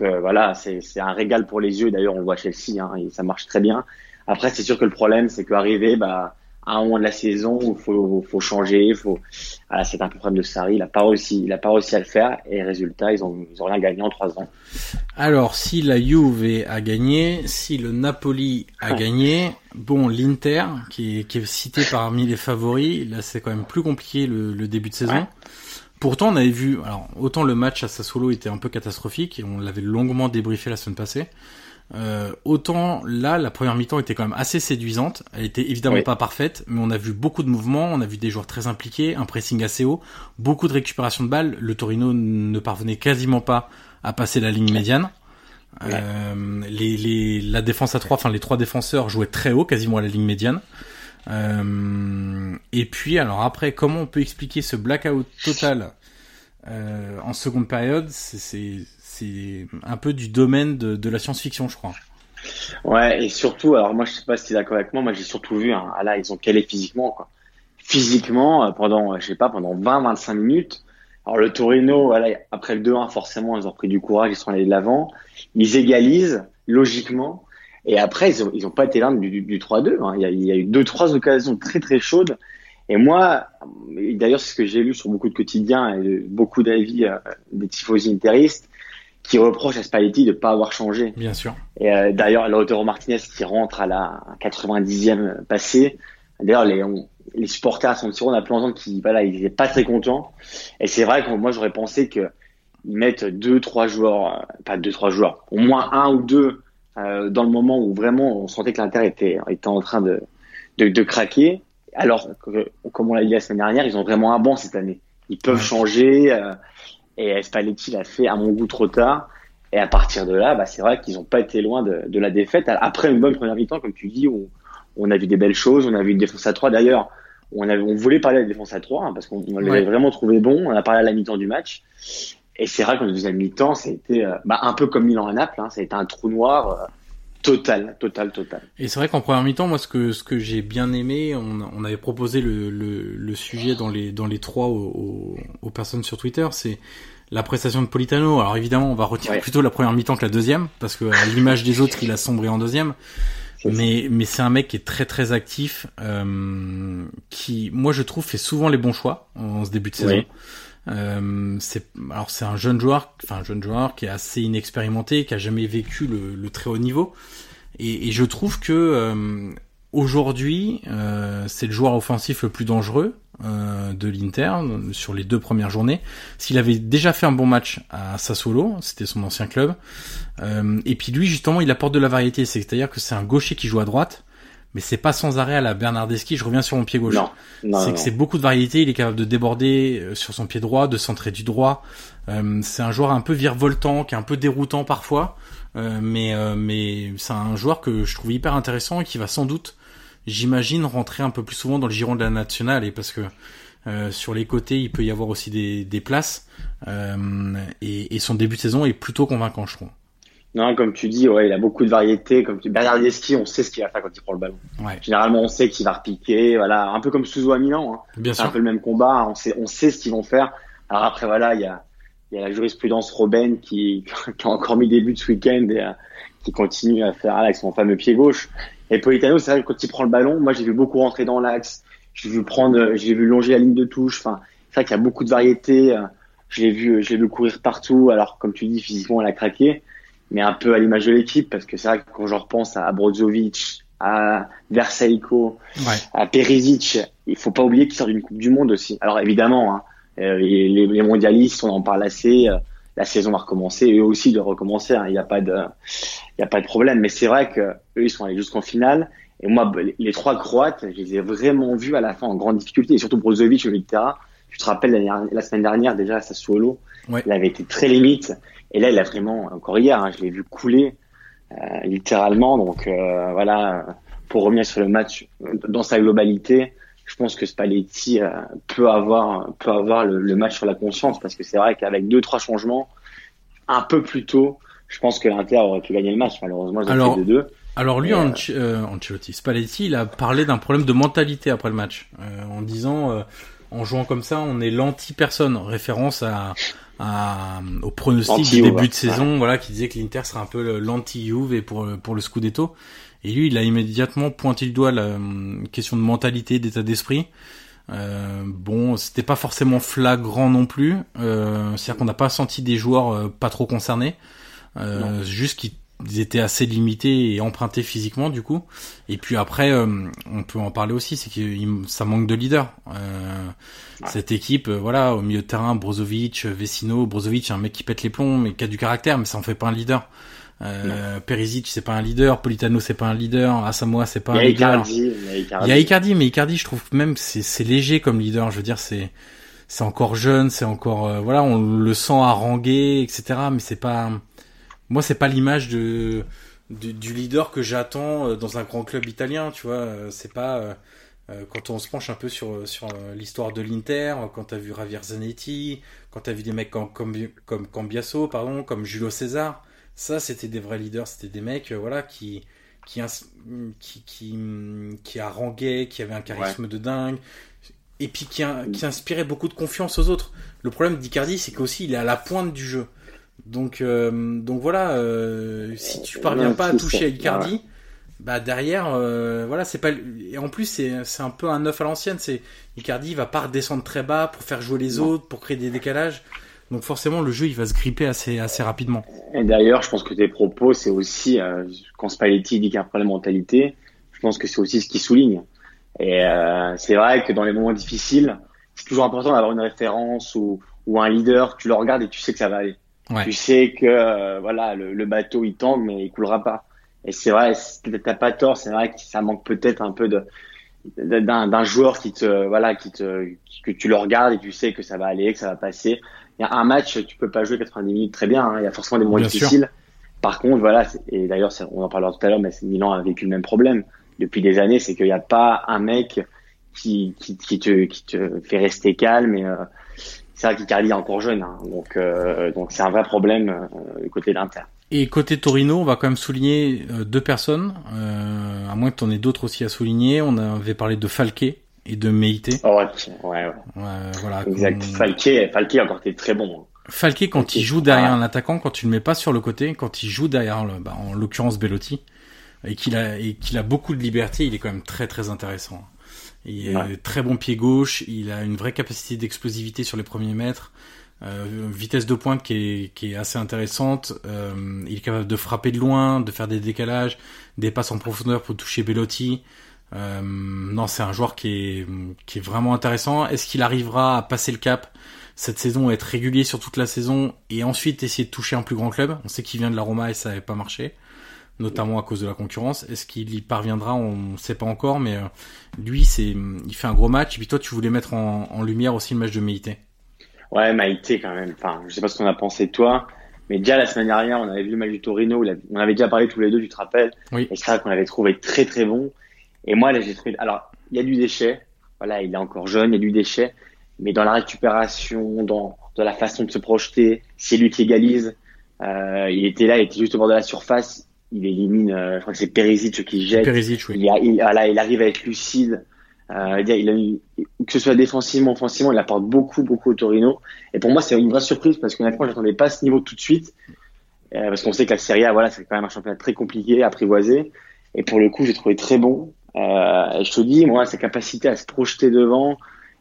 Que, voilà, c'est un régal pour les yeux. D'ailleurs, on le voit chez Chelsea, hein, et ça marche très bien. Après, c'est sûr que le problème, c'est qu'arriver, bah, à un moment de la saison il faut, faut changer, faut, voilà, c'est un peu le problème de Sarri. Il a pas réussi, il a pas réussi à le faire, et résultat, ils ont, ils ont rien gagné en trois ans.
Alors, si la Juve a gagné, si le Napoli a gagné, bon, l'Inter, qui est, qui est cité parmi les favoris, là, c'est quand même plus compliqué le, le début de saison.
Ouais.
Pourtant, on avait vu, alors autant le match à Sassuolo était un peu catastrophique et on l'avait longuement débriefé la semaine passée. Euh, autant là, la première mi-temps était quand même assez séduisante. Elle était évidemment
Oui.
pas parfaite, mais on a vu beaucoup de mouvements, on a vu des joueurs très impliqués, un pressing assez haut, beaucoup de récupération de balles. Le Torino ne parvenait quasiment pas à passer la ligne médiane. Euh, les, les, la défense à trois, enfin les trois défenseurs jouaient très haut, quasiment à la ligne médiane. Euh, et puis alors après, comment on peut expliquer ce blackout total euh, en seconde période? C'est- un peu du domaine de, la science-fiction, je crois.
Ouais, et surtout, alors moi, je sais pas si tu es d'accord avec moi, moi, j'ai surtout vu, hein, ah là, ils ont calé physiquement. Physiquement, euh, pendant, je sais pas, pendant 20-25 minutes. Alors, le Torino, voilà, après le 2-1, forcément, ils ont pris du courage, ils sont allés de l'avant. Ils égalisent, logiquement. Et après, ils ont, ils ont pas été là du, du, du 3-2. Hein. Il, y a, il y a eu deux, trois occasions très, très chaudes. Et moi, d'ailleurs, c'est ce que j'ai lu sur beaucoup de quotidiens et beaucoup d'avis euh, des tifosi interistes, qui reprochent à Spalletti de pas avoir changé.
Bien sûr.
Et euh, d'ailleurs, Lautaro Martinez qui rentre à la 90e passée. D'ailleurs, les, on- les supporters à San Siro, on a pu entendre qu'ils voilà, ils étaient pas très contents. Et c'est vrai que moi, j'aurais pensé que ils mettent deux, trois joueurs, euh, pas deux, trois joueurs, au moins un ou deux euh, dans le moment où vraiment on sentait que l'Inter était, était en train de, de, de craquer. Alors, que, comme on l'a dit la semaine dernière, ils ont vraiment un banc cette année. Ils peuvent changer. euh, et Spalletti l'a fait à mon goût trop tard. Et à partir de là, bah, c'est vrai qu'ils n'ont pas été loin de, de la défaite. Après une bonne première mi-temps, comme tu dis, où on a vu des belles choses, on a vu une défense à 3. D'ailleurs, on, avait, on voulait parler de la défense à 3 hein, parce qu'on on l'avait
Ouais.
vraiment trouvé bon. On a parlé à la mi-temps du match. Et c'est vrai qu'en deuxième mi-temps, ça a été euh, bah, un peu comme Milan à Naples. Hein, ça a été un trou noir euh, total, total, total.
Et c'est vrai qu'en première mi-temps, moi, ce que ce que j'ai bien aimé, on, on avait proposé le, le, le sujet dans les dans les trois aux, aux, aux personnes sur Twitter, c'est la prestation de Politano. Alors évidemment, on va retirer
Ouais.
plutôt la première mi-temps que la deuxième, parce que à l'image des autres, il a sombré en deuxième. Mais mais c'est un mec qui est très très actif, euh, qui, moi, je trouve, fait souvent les bons choix en ce début de saison.
Oui.
Euh, c'est alors c'est un jeune joueur, enfin un jeune joueur qui est assez inexpérimenté, qui a jamais vécu le, le très haut niveau, et, et je trouve que euh, aujourd'hui euh, c'est le joueur offensif le plus dangereux euh, de l'Inter sur les deux premières journées. S'il avait déjà fait un bon match à Sassuolo, c'était son ancien club, euh, et puis lui justement il apporte de la variété, c'est-à-dire que c'est un gaucher qui joue à droite, mais c'est pas sans arrêt à la Bernardeschi. Je reviens sur mon pied gauche
Non, non,
c'est que c'est beaucoup de variété. Il est capable de déborder euh, sur son pied droit, de centrer du droit. Euh, c'est un joueur un peu virevoltant, qui est un peu déroutant parfois, euh, mais euh, mais c'est un joueur que je trouve hyper intéressant et qui va sans doute, j'imagine, rentrer un peu plus souvent dans le giron de la nationale et parce que euh, sur les côtés, il peut y avoir aussi des, des places euh, et, et son début de saison est plutôt convaincant, je trouve.
Non, comme tu dis, ouais, il a beaucoup de variété. Comme tu... Bernardeschi, on sait ce qu'il va faire quand il prend le ballon.
Ouais,
Généralement, on sait qu'il va repiquer, voilà, un peu comme Souzo à Milan. Hein.
bien
C'est un
sûr.
peu le même combat. On sait, on sait ce qu'ils vont faire. Alors après, voilà, il y a, il y a la jurisprudence Robben qui, qui a encore mis des buts ce week-end et euh, qui continue à faire avec son fameux pied gauche. Et Politano, c'est vrai que quand il prend le ballon, moi j'ai vu beaucoup rentrer dans l'axe. J'ai vu prendre, j'ai vu longer la ligne de touche. Enfin, c'est vrai qu'il y a beaucoup de variété. euh, Je l'ai vu, je l'ai vu courir partout. Alors, comme tu dis, physiquement, elle a craqué, mais un peu à l'image de l'équipe, parce que c'est vrai que quand je repense à Brozovic, à Versailles,
Ouais.
à Perisic, il faut pas oublier qu'il sort d'une Coupe du Monde aussi. Alors évidemment, hein, euh, les, les- mondialistes, on en parle assez. euh, la saison va recommencer, eux aussi doivent recommencer. hein, Il n'y a pas de, y a pas de problème. Mais c'est vrai que eux, ils sont allés jusqu'en finale. Et moi, les, les trois Croates, je les ai vraiment vus à la fin en grande difficulté. Et surtout Brozovic au milieu de terrain. Tu te rappelles la, semaine dernière déjà à Sassuolo,
Ouais.
il avait été très limite. Et là, il a vraiment encore hier, hein, je l'ai vu couler euh, littéralement. Donc euh, voilà, pour revenir sur le match euh, dans sa globalité, je pense que Spalletti euh, peut avoir peut avoir le, le match sur la conscience parce que c'est vrai qu'avec deux trois changements un peu plus tôt, je pense que l'Inter aurait pu gagner le match. Malheureusement, ils ont fait 2-2.
Alors lui, Ancelotti, Spalletti, il a parlé d'un problème de mentalité après le match, en disant, en jouant comme ça, on est l'anti-personne, référence à, à, au pronostic du début de saison, voilà, qui disait que l'Inter serait un peu l'anti-Juve pour pour le Scudetto. Et lui, il a immédiatement pointé le doigt la question de mentalité, d'état d'esprit. Euh, bon, c'était pas forcément flagrant non plus. Euh, C'est-à-dire qu'on n'a pas senti des joueurs euh, pas trop concernés. Euh, juste qu'ils étaient assez limités et empruntés physiquement du coup. Et puis après, euh, on peut en parler aussi, c'est que ça manque de leader. Cette équipe, voilà, au milieu de terrain, Brozovic, Vecino, Brozovic, un mec qui pète les plombs, mais qui a du caractère, mais ça en fait pas un leader. Euh, Perisic c'est pas un leader, Politano c'est pas un leader, Asamoah c'est pas un leader. il y a Icardi, mais Icardi je trouve même c'est c'est léger comme leader. Je veux dire c'est c'est encore jeune, c'est encore euh, voilà on le sent haranguer etc. Mais c'est pas moi c'est pas l'image de, du leader que j'attends euh, dans un grand club italien. Tu vois euh, c'est pas quand on se penche un peu sur sur l'histoire de l'Inter, quand t'as vu Javier Zanetti, quand t'as vu des mecs comme comme comme Cambiasso pardon, comme Julio César ça, c'était des vrais leaders, c'était des mecs, euh, voilà, qui qui qui qui, qui haranguaient, qui avaient un charisme de dingue, et puis qui, qui inspirait beaucoup de confiance aux autres. Le problème d'Icardi, c'est qu'aussi il est à la pointe du jeu. Donc euh, donc voilà, euh, si tu parviens pas à toucher à Icardi, bah derrière, voilà, c'est pas. Et en plus, c'est c'est un peu un neuf à l'ancienne. C'est Icardi va pas redescendre très bas pour faire jouer les autres, pour créer des décalages. Donc forcément, le jeu, il va se gripper assez, assez rapidement.
Et d'ailleurs, je pense que tes propos, c'est aussi, euh, quand Spalletti dit qu'il y a un problème de mentalité, je pense que c'est aussi ce qui souligne. Et euh, c'est vrai que dans les moments difficiles, c'est toujours important d'avoir une référence ou, ou un leader. Tu le regardes et tu sais que ça va aller. Tu sais que euh, voilà, le, bateau il tangue, mais il coulera pas. Et c'est vrai, t'as pas tort. C'est vrai que ça manque peut-être un peu de d'un joueur qui te voilà qui te que tu le regardes et tu sais que ça va aller que ça va passer il y a un match, tu peux pas jouer 90 minutes très bien. Hein. Il y a forcément des moments difficiles. Par contre, voilà, et d'ailleurs, on en parlera tout à l'heure, mais Milan a vécu le même problème depuis des années, c'est qu'il n'y a pas un mec qui, qui, qui, te, qui te fait rester calme. Et euh, c'est vrai qu'Icardi est encore jeune, hein. donc euh, donc c'est un vrai problème euh, du côté d'Inter.
Et côté Torino, on va quand même souligner euh, deux personnes, à moins que tu en aies d'autres aussi à souligner. On avait parlé de Falquet, et de Meite.
Oh, ouais, ouais, ouais. voilà. Exact. Falquet, Falquet a encore été très bon. Hein.
Falquet, quand il joue derrière un attaquant, quand tu le mets pas sur le côté, quand il joue derrière, le, bah, en l'occurrence Bellotti, et qu'il a, et qu'il a beaucoup de liberté, il est quand même très très intéressant. Il est très bon pied gauche, il a une vraie capacité d'explosivité sur les premiers mètres, euh, vitesse de pointe qui est, qui est assez intéressante. Euh, il est capable de frapper de loin, de faire des décalages, des passes en profondeur pour toucher Bellotti. Euh, non, c'est un joueur qui est, qui est vraiment intéressant. Est-ce qu'il arrivera à passer le cap cette saison, être régulier sur toute la saison et ensuite essayer de toucher un plus grand club? On sait qu'il vient de la Roma et ça n'avait pas marché, notamment à cause de la concurrence. Est-ce qu'il y parviendra On ne sait pas encore, mais euh, lui, c'est, il fait un gros match. Et puis toi, tu voulais mettre en, en lumière aussi le match de Meïté.
Ouais, Maïté quand même. Enfin, je sais pas ce qu'on a pensé de toi, mais déjà la semaine dernière, on avait vu le match du Torino. On avait déjà parlé tous les deux, tu te rappelles?
Oui.
Et c'est vrai qu'on avait trouvé très très bon. Et moi, là, j'ai trouvé. Alors, il y a du déchet. Voilà, il est encore jeune, il y a du déchet. Mais dans la récupération, dans, dans la façon de se projeter, c'est lui qui égalise. Euh, il était là, il était juste au bord de la surface. Il élimine, euh, je crois que c'est Perisic qui jette.
Perisic, oui.
Il, a, il, voilà, il arrive à être lucide. Euh, il a, que ce soit défensivement, offensivement, il apporte beaucoup, beaucoup au Torino. Et pour moi, c'est une vraie surprise parce qu'honnêtement, j'attendais pas ce niveau tout de suite. Euh, parce qu'on sait que la Serie A, voilà, c'est quand même un championnat très compliqué, apprivoisé. Et pour le coup, j'ai trouvé très bon. Euh, je te dis, moi, sa capacité à se projeter devant.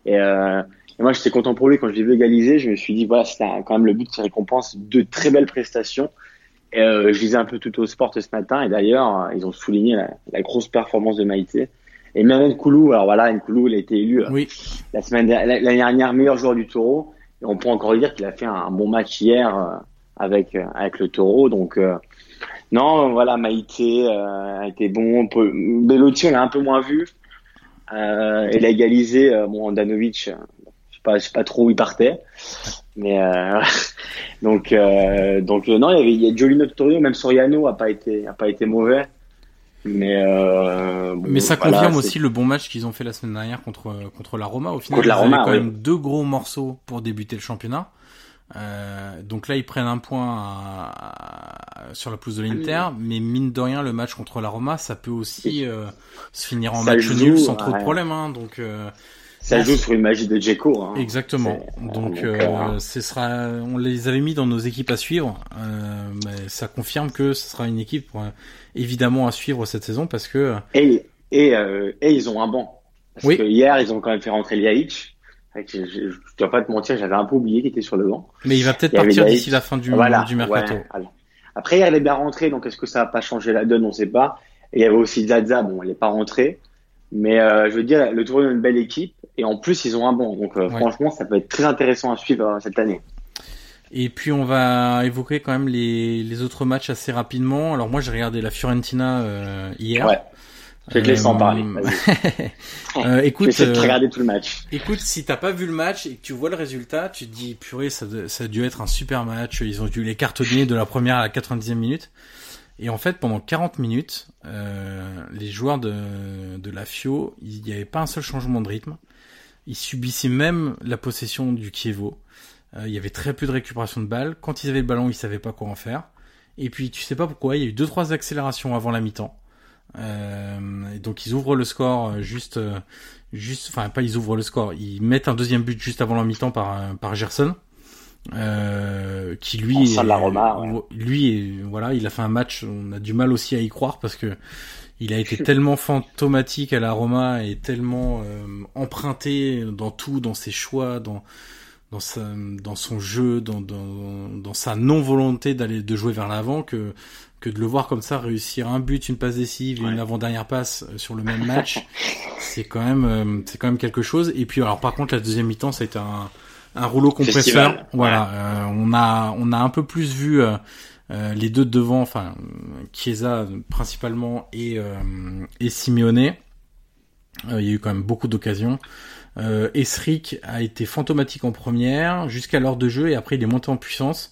Et, euh, et moi, j'étais content pour lui quand je l'ai vu égaliser. Je me suis dit, voilà, c'était quand même le but qui récompense de très belles prestations. Euh, je lisais un peu tout au sport ce matin. Et d'ailleurs, ils ont souligné la, la, grosse performance de Maïté. Et même Nkoulou, alors voilà, Nkoulou, il a été élu
oui.
la semaine l'année dernière meilleur joueur du Taureau. Et on peut encore dire qu'il a fait un, un, bon match hier euh, avec avec le Taureau. Donc non, voilà, Maïté euh, a été bon. Bellotti, on l'a un peu moins vu. Euh, il a égalisé, euh, bon, Danovic, je sais pas, je sais pas trop où il partait. Mais euh, donc, euh, donc non, il y avait, il y a Giolino Torino, même Soriano a pas été, a pas été mauvais. Mais
euh, bon, mais ça confirme aussi le bon match qu'ils ont fait la semaine dernière contre contre la Roma. Au final,
contre la
Roma,
quand
même deux gros morceaux pour débuter le championnat. Euh, donc là, ils prennent un point sur la pelouse de l'Inter, mais mine de rien, le match contre la Roma, ça peut aussi euh, se finir en match nul sans trop de problèmes. Hein, donc euh,
ça joue sur une magie de Djeko.
Hein. Exactement. Donc, ce sera, on les avait mis dans nos équipes à suivre, mais ça confirme que ce sera une équipe évidemment à suivre cette saison parce que
et et, et ils ont un banc. Parce oui. que hier, ils ont quand même fait rentrer Liaïch je, je, dois pas te mentir, j'avais un peu oublié qu'il était sur le banc.
Mais il va peut-être partir d'ici la fin du, du mercato.
Après, il est bien rentré, donc est-ce que ça va pas changer la donne? On sait pas. Et il y avait aussi Zaza, bon, il est pas rentré. Mais euh, je veux dire, le Tour est une belle équipe. Et en plus, ils ont un bon. Donc euh, franchement, ça peut être très intéressant à suivre euh, cette année.
Et puis on va évoquer quand même les, les autres matchs assez rapidement. Alors moi j'ai regardé la Fiorentina hier. Ouais.
Je te laisse en parler.
euh, écoute,
de euh, regarder tout le match.
Écoute, si t'as pas vu le match et que tu vois le résultat, tu te dis purée, ça, ça a dû être un super match. Ils ont dû les cartonner de la première à la 90e minute. Et en fait, pendant 40 minutes, euh, les joueurs de, de la FIO, il n'y avait pas un seul changement de rythme. Ils subissaient même la possession du Kievo. Euh, il y avait très peu de récupération de balles. Quand ils avaient le ballon, ils savaient pas quoi en faire. Et puis, tu sais pas pourquoi, il y a eu deux trois accélérations avant la mi-temps. Euh, et donc ils ouvrent le score euh, juste, euh, juste, enfin pas ils ouvrent le score, ils mettent un deuxième but juste avant la mi-temps par par Gerson. Euh, qui lui
est, la
lui voilà il a fait un match on a du mal aussi à y croire parce que il a été tellement fantomatique à la Roma et tellement emprunté dans tout dans ses choix dans dans sa dans son jeu dans dans, dans sa non volonté d'aller de jouer vers l'avant que que de le voir comme ça réussir un but, une passe décisive, une avant-dernière passe euh, sur le même match, c'est quand même euh, c'est quand même quelque chose. Et puis alors par contre la deuxième mi-temps ça a été un, un rouleau compresseur. Voilà, euh, on a on a un peu plus vu les deux de devant, enfin Chiesa principalement et et Simeone. il y a eu quand même beaucoup d'occasions. Euh, Esric a été fantomatique en première jusqu'à l'heure de jeu et après il est monté en puissance.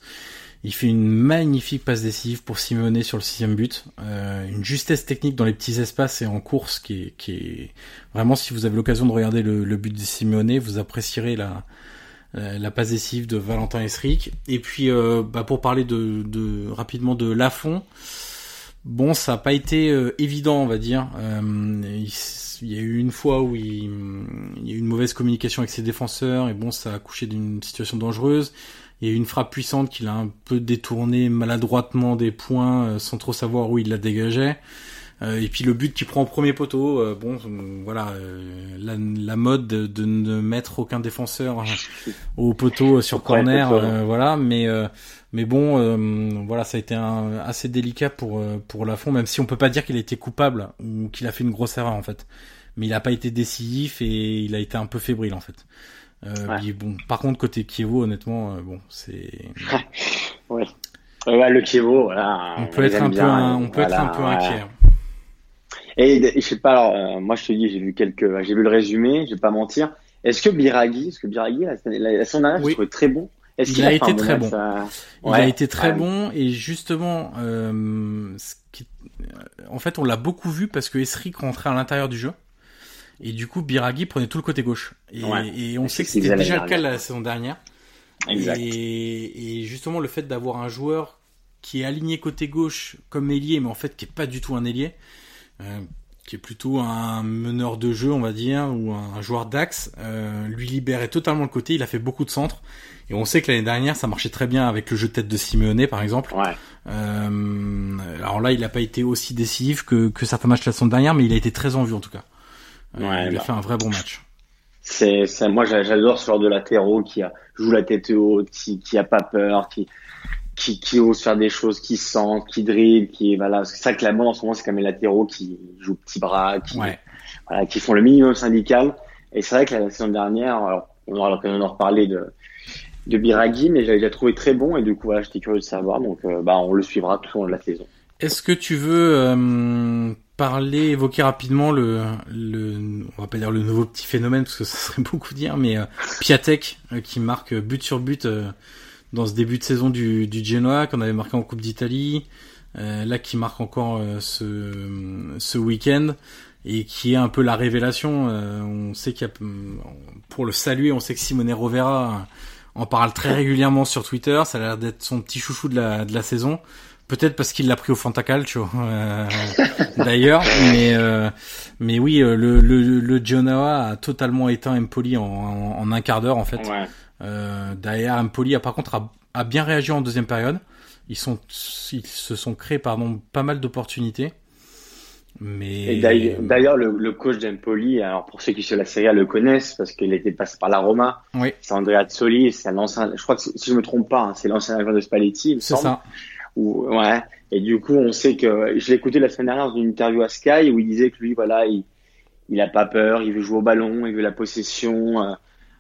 Il fait une magnifique passe décisive pour Simone sur le sixième but. Euh, une justesse technique dans les petits espaces et en course qui est, qui est... vraiment si vous avez l'occasion de regarder le, but de Simone, vous apprécierez la, la passe de Valentin Esric. Et puis euh, bah, pour parler de, de, rapidement de Lafont, bon ça n'a pas été euh, évident on va dire. Il, il, y a eu une fois où il, y a eu une mauvaise communication avec ses défenseurs et bon ça a couché d'une situation dangereuse. Il y a eu une frappe puissante qu'il a un peu détourné maladroitement des points euh, sans trop savoir où il la dégageait. Euh, et puis le but qu'il prend au premier poteau, euh, bon, voilà, la, la, mode de, de, ne mettre aucun défenseur au poteau sur corner, voilà, mais mais bon, voilà, ça a été un, assez délicat pour pour Lafont, même si on peut pas dire qu'il a été coupable ou qu'il a fait une grosse erreur en fait, mais il a pas été décisif et il a été un peu fébrile en fait. Euh, bon, par contre, côté Kievo, honnêtement, euh, bon, c'est.
ouais. ouais. le Kievo, voilà.
On peut être un peu, on peut être un peu inquiet.
Et je sais pas, alors, euh, moi je te dis, j'ai vu quelques, j'ai vu le résumé, je vais pas mentir. Est-ce que Biraghi, est-ce que Biraghi, la, la, semaine dernière, oui. je trouvais très bon.
Est-ce il, a, été très bon. Il a été très bon et justement, euh, ce qui... en fait, on l'a beaucoup vu parce que Esric rentrait à l'intérieur du jeu. Et du coup, Biraghi prenait tout le côté gauche. Et, et on sait que c'était déjà le cas la saison dernière. Exact. Et, et justement, le fait d'avoir un joueur qui est aligné côté gauche comme ailier, mais en fait qui est pas du tout un ailier, euh, qui est plutôt un meneur de jeu, on va dire, ou un, joueur d'axe, euh, lui libérait totalement le côté. Il a fait beaucoup de centres. Et on sait que l'année dernière, ça marchait très bien avec le jeu de tête de Simeone, par exemple. Ouais. Euh, alors là, il n'a pas été aussi décisif que, que certains matchs la saison dernière, mais il a été très en vue en tout cas. Ouais, il a bah. fait un vrai bon match.
C'est, moi j'adore ce genre de latéraux qui a, joue la tête haute, qui, qui a pas peur, qui, qui, qui ose faire des choses, qui sent, qui dribble, qui voilà. C'est ça que la mode en ce moment, c'est quand même les latéraux qui jouent petit bras, qui, voilà, qui font le minimum syndical. Et c'est vrai que la saison dernière, alors, on aura l'occasion d'en reparler de, de Biraghi, mais j'avais déjà trouvé très bon et du coup voilà, j'étais curieux de savoir. Donc euh, bah on le suivra tout au long de la saison.
Est-ce que tu veux euh, parler, évoquer rapidement le, le, on va pas dire le nouveau petit phénomène parce que ça serait beaucoup dire, mais euh, Piatek euh, qui marque but sur but dans ce début de saison du, du Genoa qu'on avait marqué en Coupe d'Italie, là qui marque encore ce, ce week-end et qui est un peu la révélation. on sait qu'il y a, pour le saluer, on sait que Simone Rovera en parle très régulièrement sur Twitter. Ça a l'air d'être son petit chouchou de la, de la saison. Peut-être parce qu'il l'a pris au Fantacalcio, euh, d'ailleurs. Mais, euh, mais oui, euh, le, le, le Genoa a totalement éteint Empoli en, en, un quart d'heure, en fait. Euh, derrière, Empoli, a, par contre, a, a, bien réagi en deuxième période. Ils, sont, ils se sont créés pardon, pas mal d'opportunités. Mais
d'ailleurs, le, le, coach d'Empoli, alors pour ceux qui sur la Serie A le connaissent parce qu'il était passé par la Roma,
oui.
c'est Andrea Azzoli, c'est l'ancien, je crois que si je me trompe pas, hein, c'est l'ancien agent de Spalletti.
C'est ça
ouais. Et du coup, on sait que je l'ai écouté la semaine dernière dans une interview à Sky où il disait que lui, voilà, il, il a pas peur, il veut jouer au ballon, il veut la possession. Euh.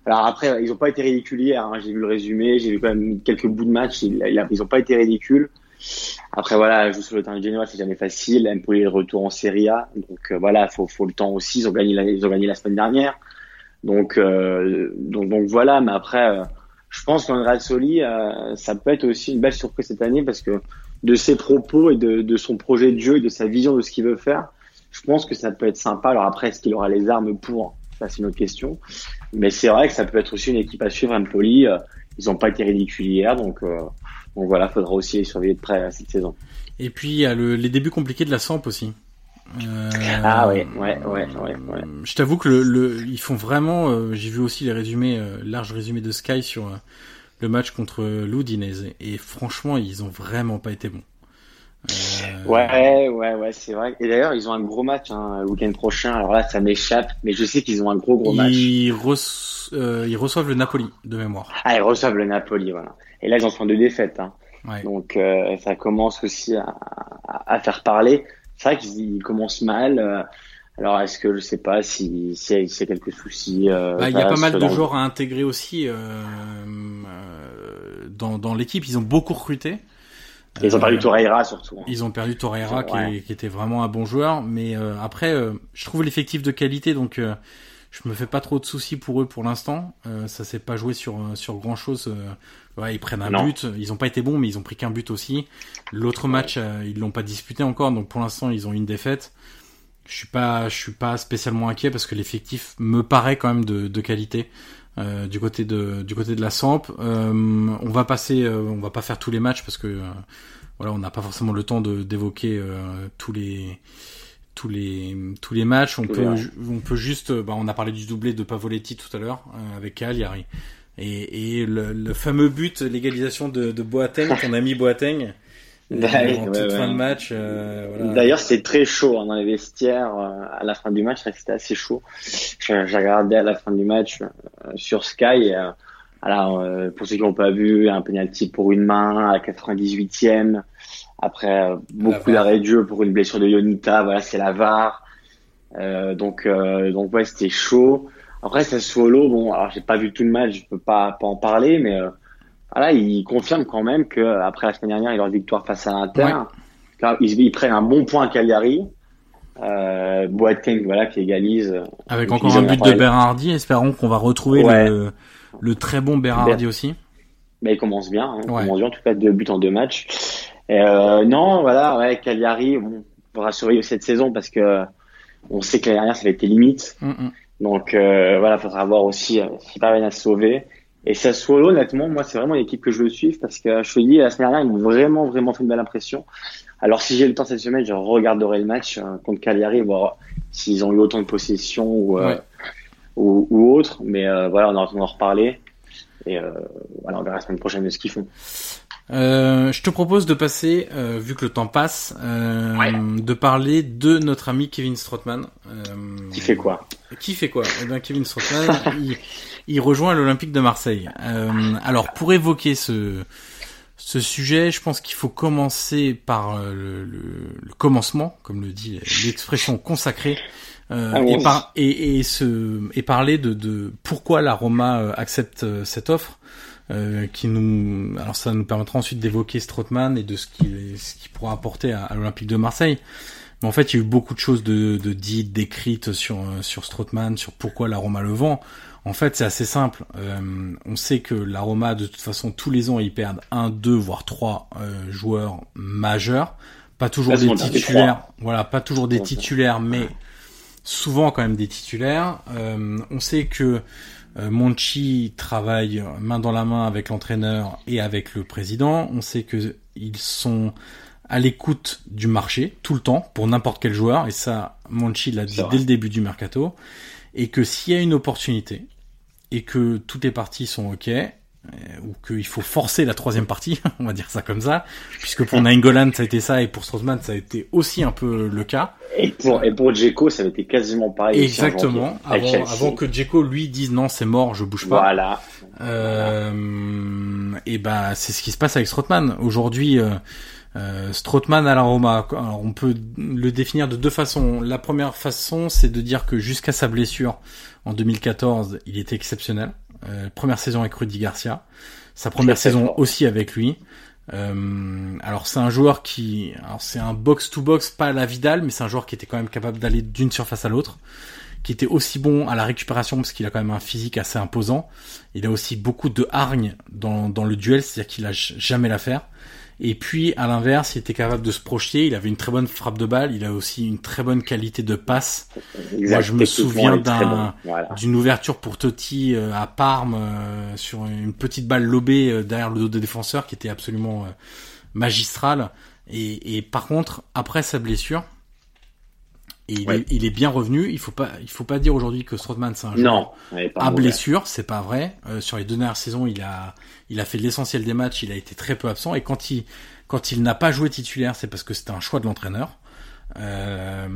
Alors après, ils ont pas été ridicules hier. Hein. J'ai vu le résumé, j'ai vu quand même quelques bouts de match. Ils, ils ont pas été ridicules. Après voilà, jouer sur le terrain de Genoa, c'est jamais facile. Empoli le retour en Serie A, donc euh, voilà, faut faut le temps aussi. Ils ont gagné la, ils ont gagné la semaine dernière, donc euh, donc donc voilà. Mais après, je pense qu'Andrea Soli, euh, ça peut être aussi une belle surprise cette année parce que de ses propos et de, de son projet de jeu et de sa vision de ce qu'il veut faire, je pense que ça peut être sympa. Alors après, est-ce qu'il aura les armes pour Ça, c'est une autre question. Mais c'est vrai que ça peut être aussi une équipe à suivre, Empoli. Euh, ils n'ont pas été ridicules hier, donc, euh, donc voilà, faudra aussi les surveiller de près cette saison.
Et puis il y a le, les débuts compliqués de la Samp aussi.
Euh, ah ouais, ouais, ouais, ouais, ouais.
Je t'avoue que le, le, ils font vraiment. Euh, j'ai vu aussi les résumés, euh, large résumé de Sky sur le match contre l'Udinese et franchement, ils ont vraiment pas été bons.
Ouais, ouais, ouais, c'est vrai. Et d'ailleurs, ils ont un gros match hein, le week-end prochain. Alors là, ça m'échappe, mais je sais qu'ils ont un gros gros match.
Ils, ils reçoivent le Napoli de mémoire.
Ah, ils reçoivent le Napoli, voilà. Et là, ils en font deux défaites. Hein. Ouais. Donc, ça commence aussi à, à, à faire parler c'est vrai qu'il commence mal. Euh, alors, est-ce que je sais pas si s'il y, a quelques soucis euh,
bah, Il y a pas mal de joueurs à intégrer aussi euh, euh, dans, dans l'équipe. Ils ont beaucoup recruté.
Ils ont perdu Torreira surtout. Hein.
Ils ont perdu Torreira qui, qui, était vraiment un bon joueur, mais après, je trouve l'effectif de qualité, donc je me fais pas trop de soucis pour eux pour l'instant. Euh, ça s'est pas joué sur sur grand chose. Euh, ouais, ils prennent un but. Ils ont pas été bons, mais ils ont pris qu'un but aussi. L'autre match, euh, ils l'ont pas disputé encore, donc pour l'instant ils ont une défaite. Je suis pas, je suis pas spécialement inquiet parce que l'effectif me paraît quand même de, de qualité. Euh, du côté de du côté de la Samp, on va passer, on va pas faire tous les matchs parce que voilà, on n'a pas forcément le temps de d'évoquer tous les tous les tous les matchs. On peut on peut juste bah, on a parlé du doublé de Pavoletti tout à l'heure euh, avec Cagliari et, et le, le, fameux but l'égalisation de, de Boateng ton ami Boateng
bah en toute fin de match. Euh, voilà. D'ailleurs, c'était très chaud hein, dans les vestiaires euh, à la fin du match. C'était assez chaud. J'ai regardé à la fin du match sur Sky. alors, pour ceux qui n'ont pas vu, un penalty pour une main à 98e. Après, euh, beaucoup d'arrêts de jeu pour une blessure de Yonita, voilà, c'est la VAR. Euh, donc, euh, donc ouais, c'était chaud. Après, Sassuolo, bon, alors j'ai pas vu tout le match, je peux pas, pas en parler, mais euh, voilà, il confirme quand même que après la semaine dernière, il leur victoire face à l'Inter. Ils, ils, prennent un bon point à Cagliari. Euh, Boateng, voilà, qui égalise.
Avec encore un but de Berardi, espérons qu'on va retrouver le, le, très bon Berardi aussi.
Mais il commence bien, hein, il commence bien, en tout cas deux buts en deux matchs. Euh, non, voilà, ouais, Cagliari, on pourra surveiller cette saison parce que on sait que l'année dernière, ça avait été limite. Mm, mm. Donc euh, voilà, faudra voir aussi euh, s'ils parviennent à se sauver. Et Sassuolo, honnêtement, moi, c'est vraiment l'équipe que je veux suivre parce que je te dis, la semaine dernière, ils m'ont vraiment, vraiment fait une belle impression. Alors, si j'ai le temps cette semaine, je regarderai le match euh, contre Cagliari, voir s'ils ont eu autant de possession ou, euh, ou, ou, autre. Mais voilà, on aura en reparler. Et voilà, on verra la semaine prochaine de ce qu'ils font.
Euh, je te propose de passer, euh, vu que le temps passe, euh, de parler de notre ami Kevin Strootman.
Euh, qui fait quoi?
Qui fait quoi? Eh bien, Kevin Strootman, il, il, rejoint l'Olympique de Marseille. Euh, alors, pour évoquer ce ce sujet, je pense qu'il faut commencer par le, le, le, commencement, comme le dit l'expression consacrée. Ah et, par, et, et, ce, et parler de, de pourquoi la Roma accepte cette offre. Euh, qui nous, alors ça nous permettra ensuite d'évoquer Strootman et de ce qu'il ce qu'il pourra apporter à, l'Olympique de Marseille. Mais en fait, il y a eu beaucoup de choses de, de dites, d'écrites sur sur Strootman, sur pourquoi la Roma le vend. En fait, c'est assez simple. Euh, on sait que la Roma, de toute façon, tous les ans, ils perdent un, deux, voire trois euh, joueurs majeurs. Pas toujours des titulaires. Voilà, pas toujours des titulaires, mais souvent quand même des titulaires. Euh, on sait que Euh, Monchi travaille main dans la main avec l'entraîneur et avec le président. On sait que ils sont à l'écoute du marché tout le temps pour n'importe quel joueur et ça Monchi l'a dit dès le début du mercato et que s'il y a une opportunité et que toutes les parties sont ok euh, ou qu'il faut forcer la troisième partie, on va dire ça comme ça, puisque pour Nainggolan ça a été ça et pour Strootman ça a été aussi un peu le cas.
Et pour et pour Djeko ça a été quasiment pareil.
Exactement. Avant, avant que Djeko lui dise non c'est mort je bouge pas.
Voilà.
Euh, et ben c'est ce qui se passe avec Strootman aujourd'hui. Euh, euh, Strootman à la Roma, alors on peut le définir de deux façons. La première façon, c'est de dire que jusqu'à sa blessure en 2014, il était exceptionnel. Euh, première saison avec Rudy Garcia, sa première saison aussi avec lui. Euh, alors c'est un joueur qui, alors c'est un box to box, pas à la Vidal, mais c'est un joueur qui était quand même capable d'aller d'une surface à l'autre, qui était aussi bon à la récupération parce qu'il a quand même un physique assez imposant. Il a aussi beaucoup de hargne dans, dans le duel, c'est-à-dire qu'il a jamais l'affaire. Et puis, à l'inverse, il était capable de se projeter. Il avait une très bonne frappe de balle. Il a aussi une très bonne qualité de passe. Moi, je me souviens d'un, d'une ouverture pour Totti euh, à Parme euh, sur une petite balle lobée euh, derrière le dos des défenseurs qui était absolument magistrale. Et, et, par contre, après sa blessure, et il, est, il, est, bien revenu. Il faut pas, il faut pas dire aujourd'hui que Strootman c'est un joueur à blessure, c'est pas vrai. Euh, sur les deux dernières saisons, il a, il a fait l'essentiel des matchs. Il a été très peu absent. Et quand il, quand il n'a pas joué titulaire, c'est parce que c'était un choix de l'entraîneur. Euh,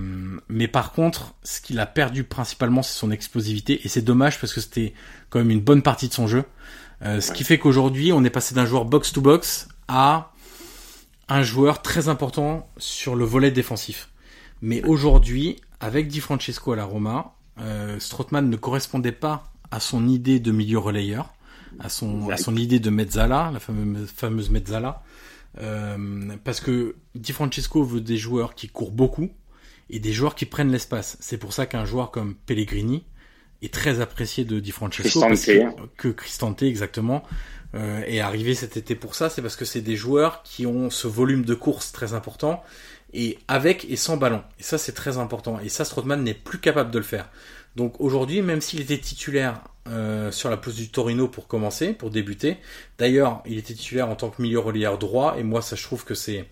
mais par contre, ce qu'il a perdu principalement, c'est son explosivité. Et c'est dommage parce que c'était quand même une bonne partie de son jeu. Euh, ce qui fait qu'aujourd'hui, on est passé d'un joueur box to box à un joueur très important sur le volet défensif. Mais aujourd'hui, avec Di Francesco à la Roma, euh, Strootman ne correspondait pas à son idée de milieu relayeur, à son, à son idée de mezzala, la fameuse, fameuse mezzala, euh, parce que Di Francesco veut des joueurs qui courent beaucoup et des joueurs qui prennent l'espace. C'est pour ça qu'un joueur comme Pellegrini est très apprécié de Di Francesco, parce que, que Cristante exactement, euh, est arrivé cet été pour ça. C'est parce que c'est des joueurs qui ont ce volume de course très important et avec et sans ballon. Et ça, c'est très important. Et ça, Strootman n'est plus capable de le faire. Donc aujourd'hui, même s'il était titulaire euh, sur la place du Torino pour commencer, pour débuter, d'ailleurs, il était titulaire en tant que milieu relayeur droit, et moi, ça, je trouve que c'est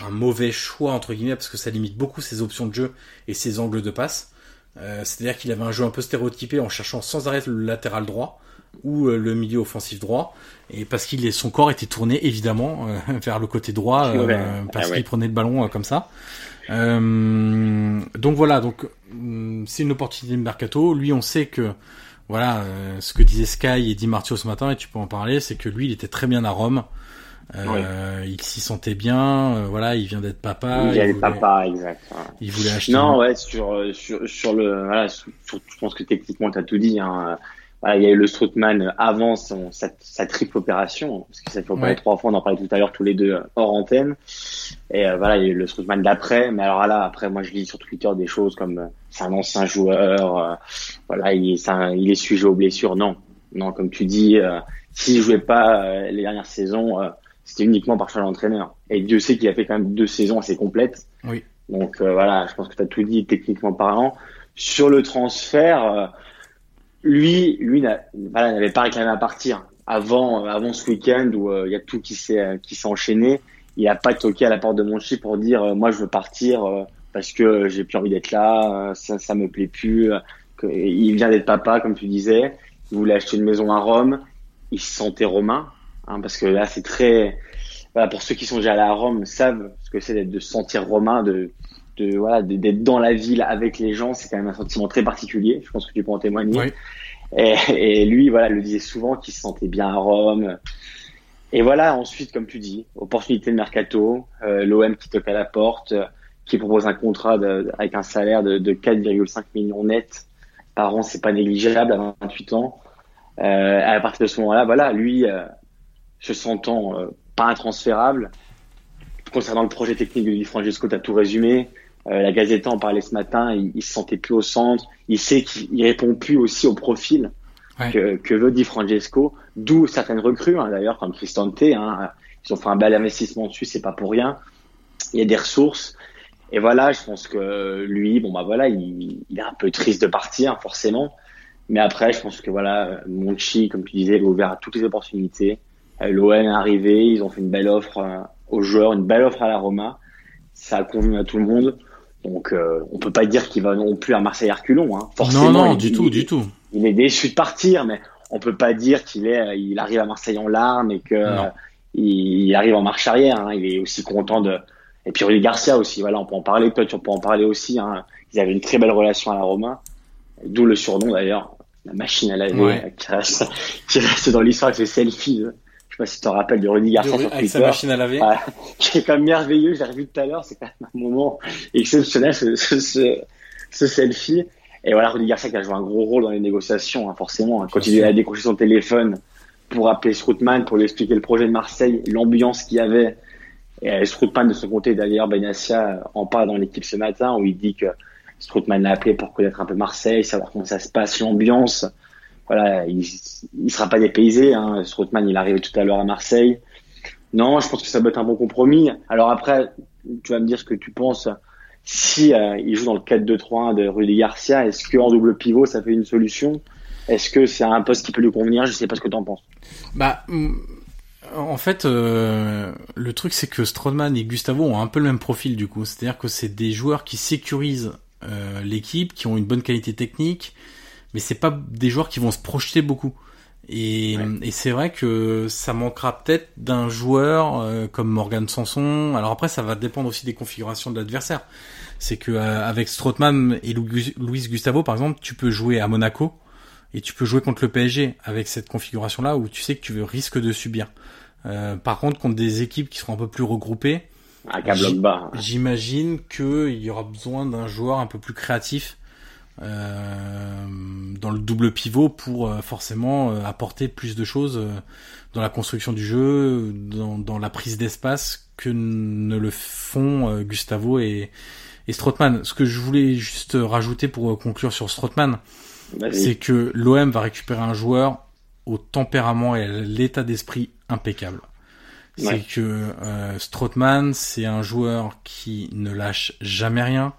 un mauvais choix, entre guillemets, parce que ça limite beaucoup ses options de jeu et ses angles de passe. Euh, C'est-à-dire qu'il avait un jeu un peu stéréotypé en cherchant sans arrêt le latéral droit ou euh, le milieu offensif droit et parce qu'il son corps était tourné évidemment euh, vers le côté droit euh, parce ah qu'il prenait le ballon comme ça. donc voilà, donc mm, c'est une opportunité de mercato. Lui, on sait que voilà ce que disait Sky et dit Martio ce matin et tu peux en parler, c'est que lui, il était très bien à Rome. Il s'y sentait bien, voilà, il vient d'être papa.
Il vient d'être papa, exact.
Il voulait acheter.
Non, ouais, sur sur sur le, voilà, je pense que techniquement tu as tout dit. Hein, voilà, il y a eu le Strootman avant son, sa, sa, triple opération, parce que ça fait opérer trois fois, on en parlait tout à l'heure tous les deux hors antenne. Et euh, voilà, il y a eu le Strootman d'après, mais alors là, après, moi je lis sur Twitter des choses comme euh, c'est un ancien joueur, euh, voilà, il est, un, il est sujet aux blessures. Non, non, comme tu dis, s'il jouait pas les dernières saisons, c'était uniquement par choix d'entraîneur. Et Dieu sait qu'il a fait quand même deux saisons assez complètes.
Oui.
Donc voilà, je pense que tu as tout dit techniquement parlant. Sur le transfert lui, lui n'avait pas réclamé à partir avant, euh, avant ce week-end où euh, il y a tout qui s'est euh, qui s'est enchaîné. Il n'a pas toqué à la porte de Monchi pour dire moi je veux partir parce que j'ai plus envie d'être là, ça, ça me plaît plus. Que, il vient d'être papa comme tu disais. Il voulait acheter une maison à Rome. Il se sentait romain hein, parce que là c'est très voilà, pour ceux qui sont déjà allés à Rome savent ce que c'est de se sentir romain, de de voilà d'être dans la ville avec les gens, c'est quand même un sentiment très particulier. Je pense que tu peux en témoigner. Et, et, lui, voilà, le disait souvent qu'il se sentait bien à Rome. Et voilà, ensuite, comme tu dis, opportunité de mercato, euh, l'OM qui toque à la porte, qui propose un contrat de, avec un salaire de, de 4,5 millions net par an, c'est pas négligeable à 28 ans. Euh, à partir de ce moment-là, voilà, lui, euh, se sentant pas intransférable, concernant le projet technique de Di Francesco, tu as tout résumé. Euh, la Gazette en parlait ce matin, il, se sentait plus au centre, il sait qu'il répond plus aussi au profil que, que, veut Di Francesco, d'où certaines recrues hein, d'ailleurs comme Cristante, hein, ils ont fait un bel investissement dessus, c'est pas pour rien. Il y a des ressources et voilà, je pense que lui, bon bah voilà, il, il est un peu triste de partir forcément, Mais après, je pense que voilà, Monchi, comme tu disais, est ouvert à toutes les opportunités. Euh, L'OM est arrivé, ils ont fait une belle offre euh, aux joueurs, une belle offre à la Roma. Ça a convenu à tout le monde. Donc, euh, on peut pas dire qu'il va non plus à Marseille Arculon. Hein.
Forcément, non, non, du tout, du tout.
Il est déçu de partir, mais on peut pas dire qu'il est, il arrive à Marseille en larmes et que il, arrive en marche arrière. Hein. Il est aussi content de. Et puis Rudy Garcia aussi. Voilà, on peut en parler. Toi, tu peux en parler aussi. Hein. Ils avaient une très belle relation à la Roma, d'où le surnom d'ailleurs, la machine à laver, qui, reste, qui reste dans l'histoire avec ses selfies sais pas si tu te rappelles de Rudy Garcia sur
Twitter. Sa machine à laver.
qui est quand même merveilleux, j'ai revu tout à l'heure, c'est quand même un moment exceptionnel ce, ce, ce, selfie. Et voilà, Rudy Garcia qui a joué un gros rôle dans les négociations, hein, forcément. Hein, quand il a décroché son téléphone pour appeler Strootman, pour lui expliquer le projet de Marseille, l'ambiance qu'il y avait. Et Strootman, de son côté, d'ailleurs, Benassia en parle dans l'équipe ce matin, où il dit que Strootman l'a appelé pour connaître un peu Marseille, savoir comment ça se passe, l'ambiance voilà, il, il sera pas dépaysé. Hein. Strootman, il est arrivé tout à l'heure à Marseille. Non, je pense que ça peut être un bon compromis. Alors après, tu vas me dire ce que tu penses. Si euh, il joue dans le 4-2-3-1 de Rudy Garcia, est-ce qu'en double pivot, ça fait une solution? Est-ce que c'est un poste qui peut lui convenir? Je sais pas ce que tu en penses.
Bah, mm, en fait, euh, le truc c'est que Strootman et Gustavo ont un peu le même profil du coup. C'est-à-dire que c'est des joueurs qui sécurisent euh, l'équipe, qui ont une bonne qualité technique, mais c'est pas des joueurs qui vont se projeter beaucoup. Et, et c'est vrai que ça manquera peut-être d'un joueur euh, comme Morgan Sanson. Alors après, ça va dépendre aussi des configurations de l'adversaire. C'est que euh, avec Strootman et Luis Gustavo, par exemple, tu peux jouer à Monaco et tu peux jouer contre le PSG avec cette configuration-là où tu sais que tu risques de subir. Euh, par contre, contre des équipes qui seront un peu plus regroupées, j'imagine qu'il y aura besoin d'un joueur un peu plus créatif dans le double pivot pour euh, forcément euh, apporter plus de choses dans la construction du jeu, dans, dans la prise d'espace que ne le font Gustavo et, et Strootman. Ce que je voulais juste rajouter pour conclure sur Strootman, c'est que l'OM va récupérer un joueur au tempérament et à l'état d'esprit impeccable. C'est que euh, Strootman, c'est un joueur qui ne lâche jamais rien,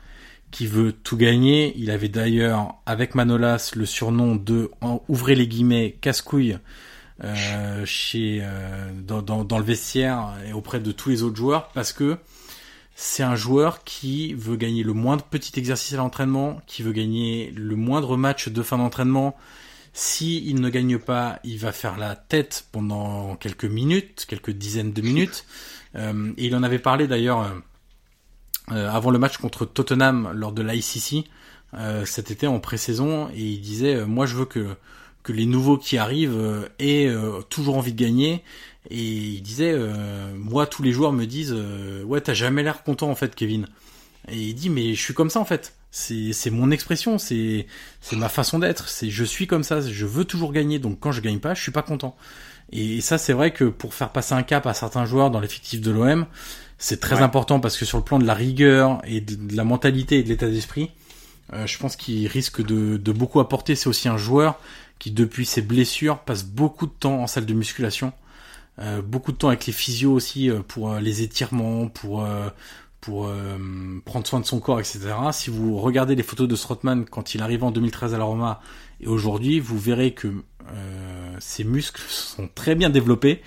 qui veut tout gagner. Il avait d'ailleurs, avec Manolas, le surnom de, ouvrez les guillemets, casse-couille, euh, chez, euh, dans, dans, dans, le vestiaire et auprès de tous les autres joueurs, parce que c'est un joueur qui veut gagner le moindre petit exercice à l'entraînement, qui veut gagner le moindre match de fin d'entraînement. Si il ne gagne pas, il va faire la tête pendant quelques minutes, quelques dizaines de minutes. Euh, et il en avait parlé d'ailleurs euh, avant le match contre Tottenham lors de l'ICC euh, cet été en pré-saison et il disait euh, moi je veux que que les nouveaux qui arrivent aient toujours envie de gagner. Et il disait moi tous les joueurs me disent ouais t'as jamais l'air content en fait Kevin. Et il dit mais je suis comme ça en fait. C'est mon expression c'est ma façon d'être. C'est je suis comme ça je veux toujours gagner. Donc quand je gagne pas je suis pas content. Et ça c'est vrai que pour faire passer un cap à certains joueurs dans l'effectif de l'OM c'est très important parce que sur le plan de la rigueur et de, la mentalité et de l'état d'esprit, euh, je pense qu'il risque de, de, beaucoup apporter. C'est aussi un joueur qui, depuis ses blessures, passe beaucoup de temps en salle de musculation, euh, beaucoup de temps avec les physios aussi euh, pour les étirements, pour pour prendre soin de son corps, etc. Si vous regardez les photos de Strootman quand il arrive en 2013 à la Roma et aujourd'hui, vous verrez que euh, ses muscles sont très bien développés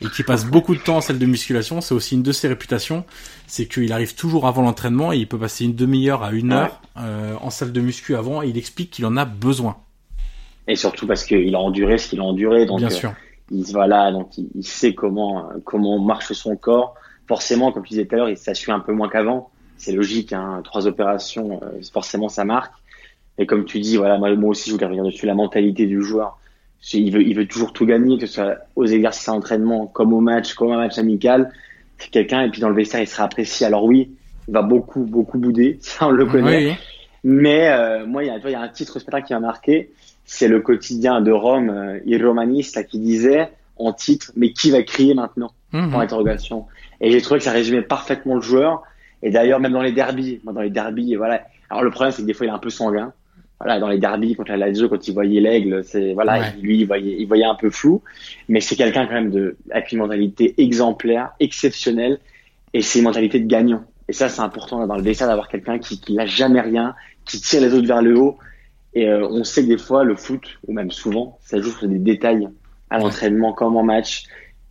et qu'il passe beaucoup de temps en salle de musculation. C'est aussi une de ses réputations, c'est qu'il arrive toujours avant l'entraînement et il peut passer une demi-heure à une heure euh, en salle de muscu avant et il explique qu'il en a besoin.
Et surtout parce qu'il a enduré ce qu'il a enduré, donc
bien sûr.
Euh, il voilà, donc il, sait comment comment marche son corps. Forcément, comme tu disais tout à l'heure, il s'assure un peu moins qu'avant. C'est logique, hein, trois opérations, forcément ça marque. Et comme tu dis, voilà, moi, aussi je voulais revenir dessus, la mentalité du joueur il veut, il veut toujours tout gagner, que ce soit aux exercices à l'entraînement, comme au match, comme un match amical. C'est quelqu'un, et puis dans le vestiaire, il sera apprécié. Alors oui, il va beaucoup, beaucoup bouder, ça on le connaît. Mais euh, moi, il y, a, il y a un titre spectacle qui m'a marqué, c'est le quotidien de Rome, euh, Il qui disait en titre, mais qui va crier maintenant? Mmh. Interrogation. Et j'ai trouvé que ça résumait parfaitement le joueur. Et d'ailleurs, même dans les derbies, moi dans les derbies, voilà. Alors le problème, c'est que des fois, il est un peu sanguin voilà, dans les derbies contre la Lazio, quand il voyait l'aigle, c'est voilà, lui il voyait, il voyait un peu flou, mais c'est quelqu'un quand même de avec une mentalité exemplaire, exceptionnelle, et c'est une mentalité de gagnant. Et ça, c'est important dans le vestiaire d'avoir quelqu'un qui, qui n'a jamais rien, qui tire les autres vers le haut. Et on sait que des fois, le foot, ou même souvent, ça joue sur des détails à l'entraînement comme en match.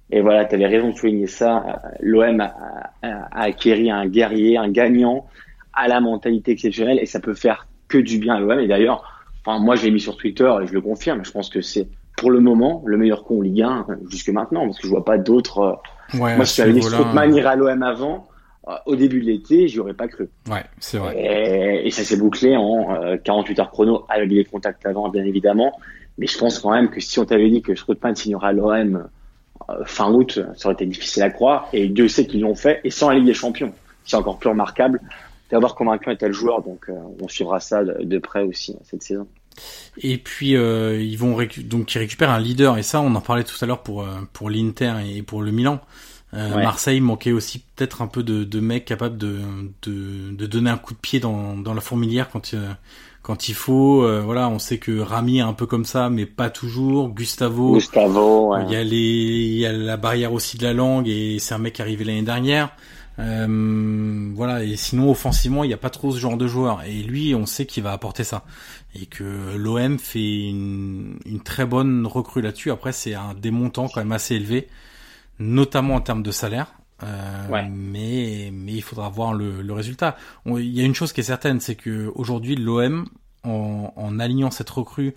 Et voilà, tu avais raison de souligner ça. L'OM a, a, acquéri un guerrier, un gagnant, à la mentalité exceptionnelle, et ça peut faire que du bien à l'OM. Et d'ailleurs, enfin, moi, je l'ai mis sur Twitter et je le confirme. Je pense que c'est pour le moment le meilleur con Ligue 1 jusque maintenant, parce que je vois pas d'autres.
Ouais,
moi, si tu avais dit Strootman irait à l'OM avant, euh, au début de l'été, j'y aurais pas cru.
Ouais, c'est vrai.
Et, et ça s'est bouclé en 48 euh, heures chrono avec les contacts avant, bien évidemment. Mais je pense quand même que si on t'avait dit que Strootman signera à l'OM euh, fin août, ça aurait été difficile à croire. Et Dieu sait qu'ils l'ont fait, et sans la Ligue des Champions. C'est encore plus remarquable d'avoir convaincu un tel joueur. Donc, on suivra ça de, près aussi cette saison.
Et puis ils vont donc ils récupèrent un leader et ça on en parlait tout à l'heure pour pour l'Inter et pour le Milan. Euh, Marseille manquait aussi peut-être un peu de, de mecs capables de, de, de, donner un coup de pied dans, dans la fourmilière quand, euh, quand il faut. Euh, voilà, on sait que Rami est un peu comme ça, mais pas toujours. Gustavo,
Gustavo
il y a les, il y a la barrière aussi de la langue et c'est un mec arrivé l'année dernière. Euh, voilà, et sinon offensivement, il n'y a pas trop ce genre de joueur. Et lui, on sait qu'il va apporter ça. Et que l'OM fait une, une, très bonne recrue là-dessus. Après, c'est un des montants quand même assez élevés notamment en termes de salaire. Euh, mais mais il faudra voir le, le résultat. il y a une chose qui est certaine, c'est que aujourd'hui l'OM en, en alignant cette recrue,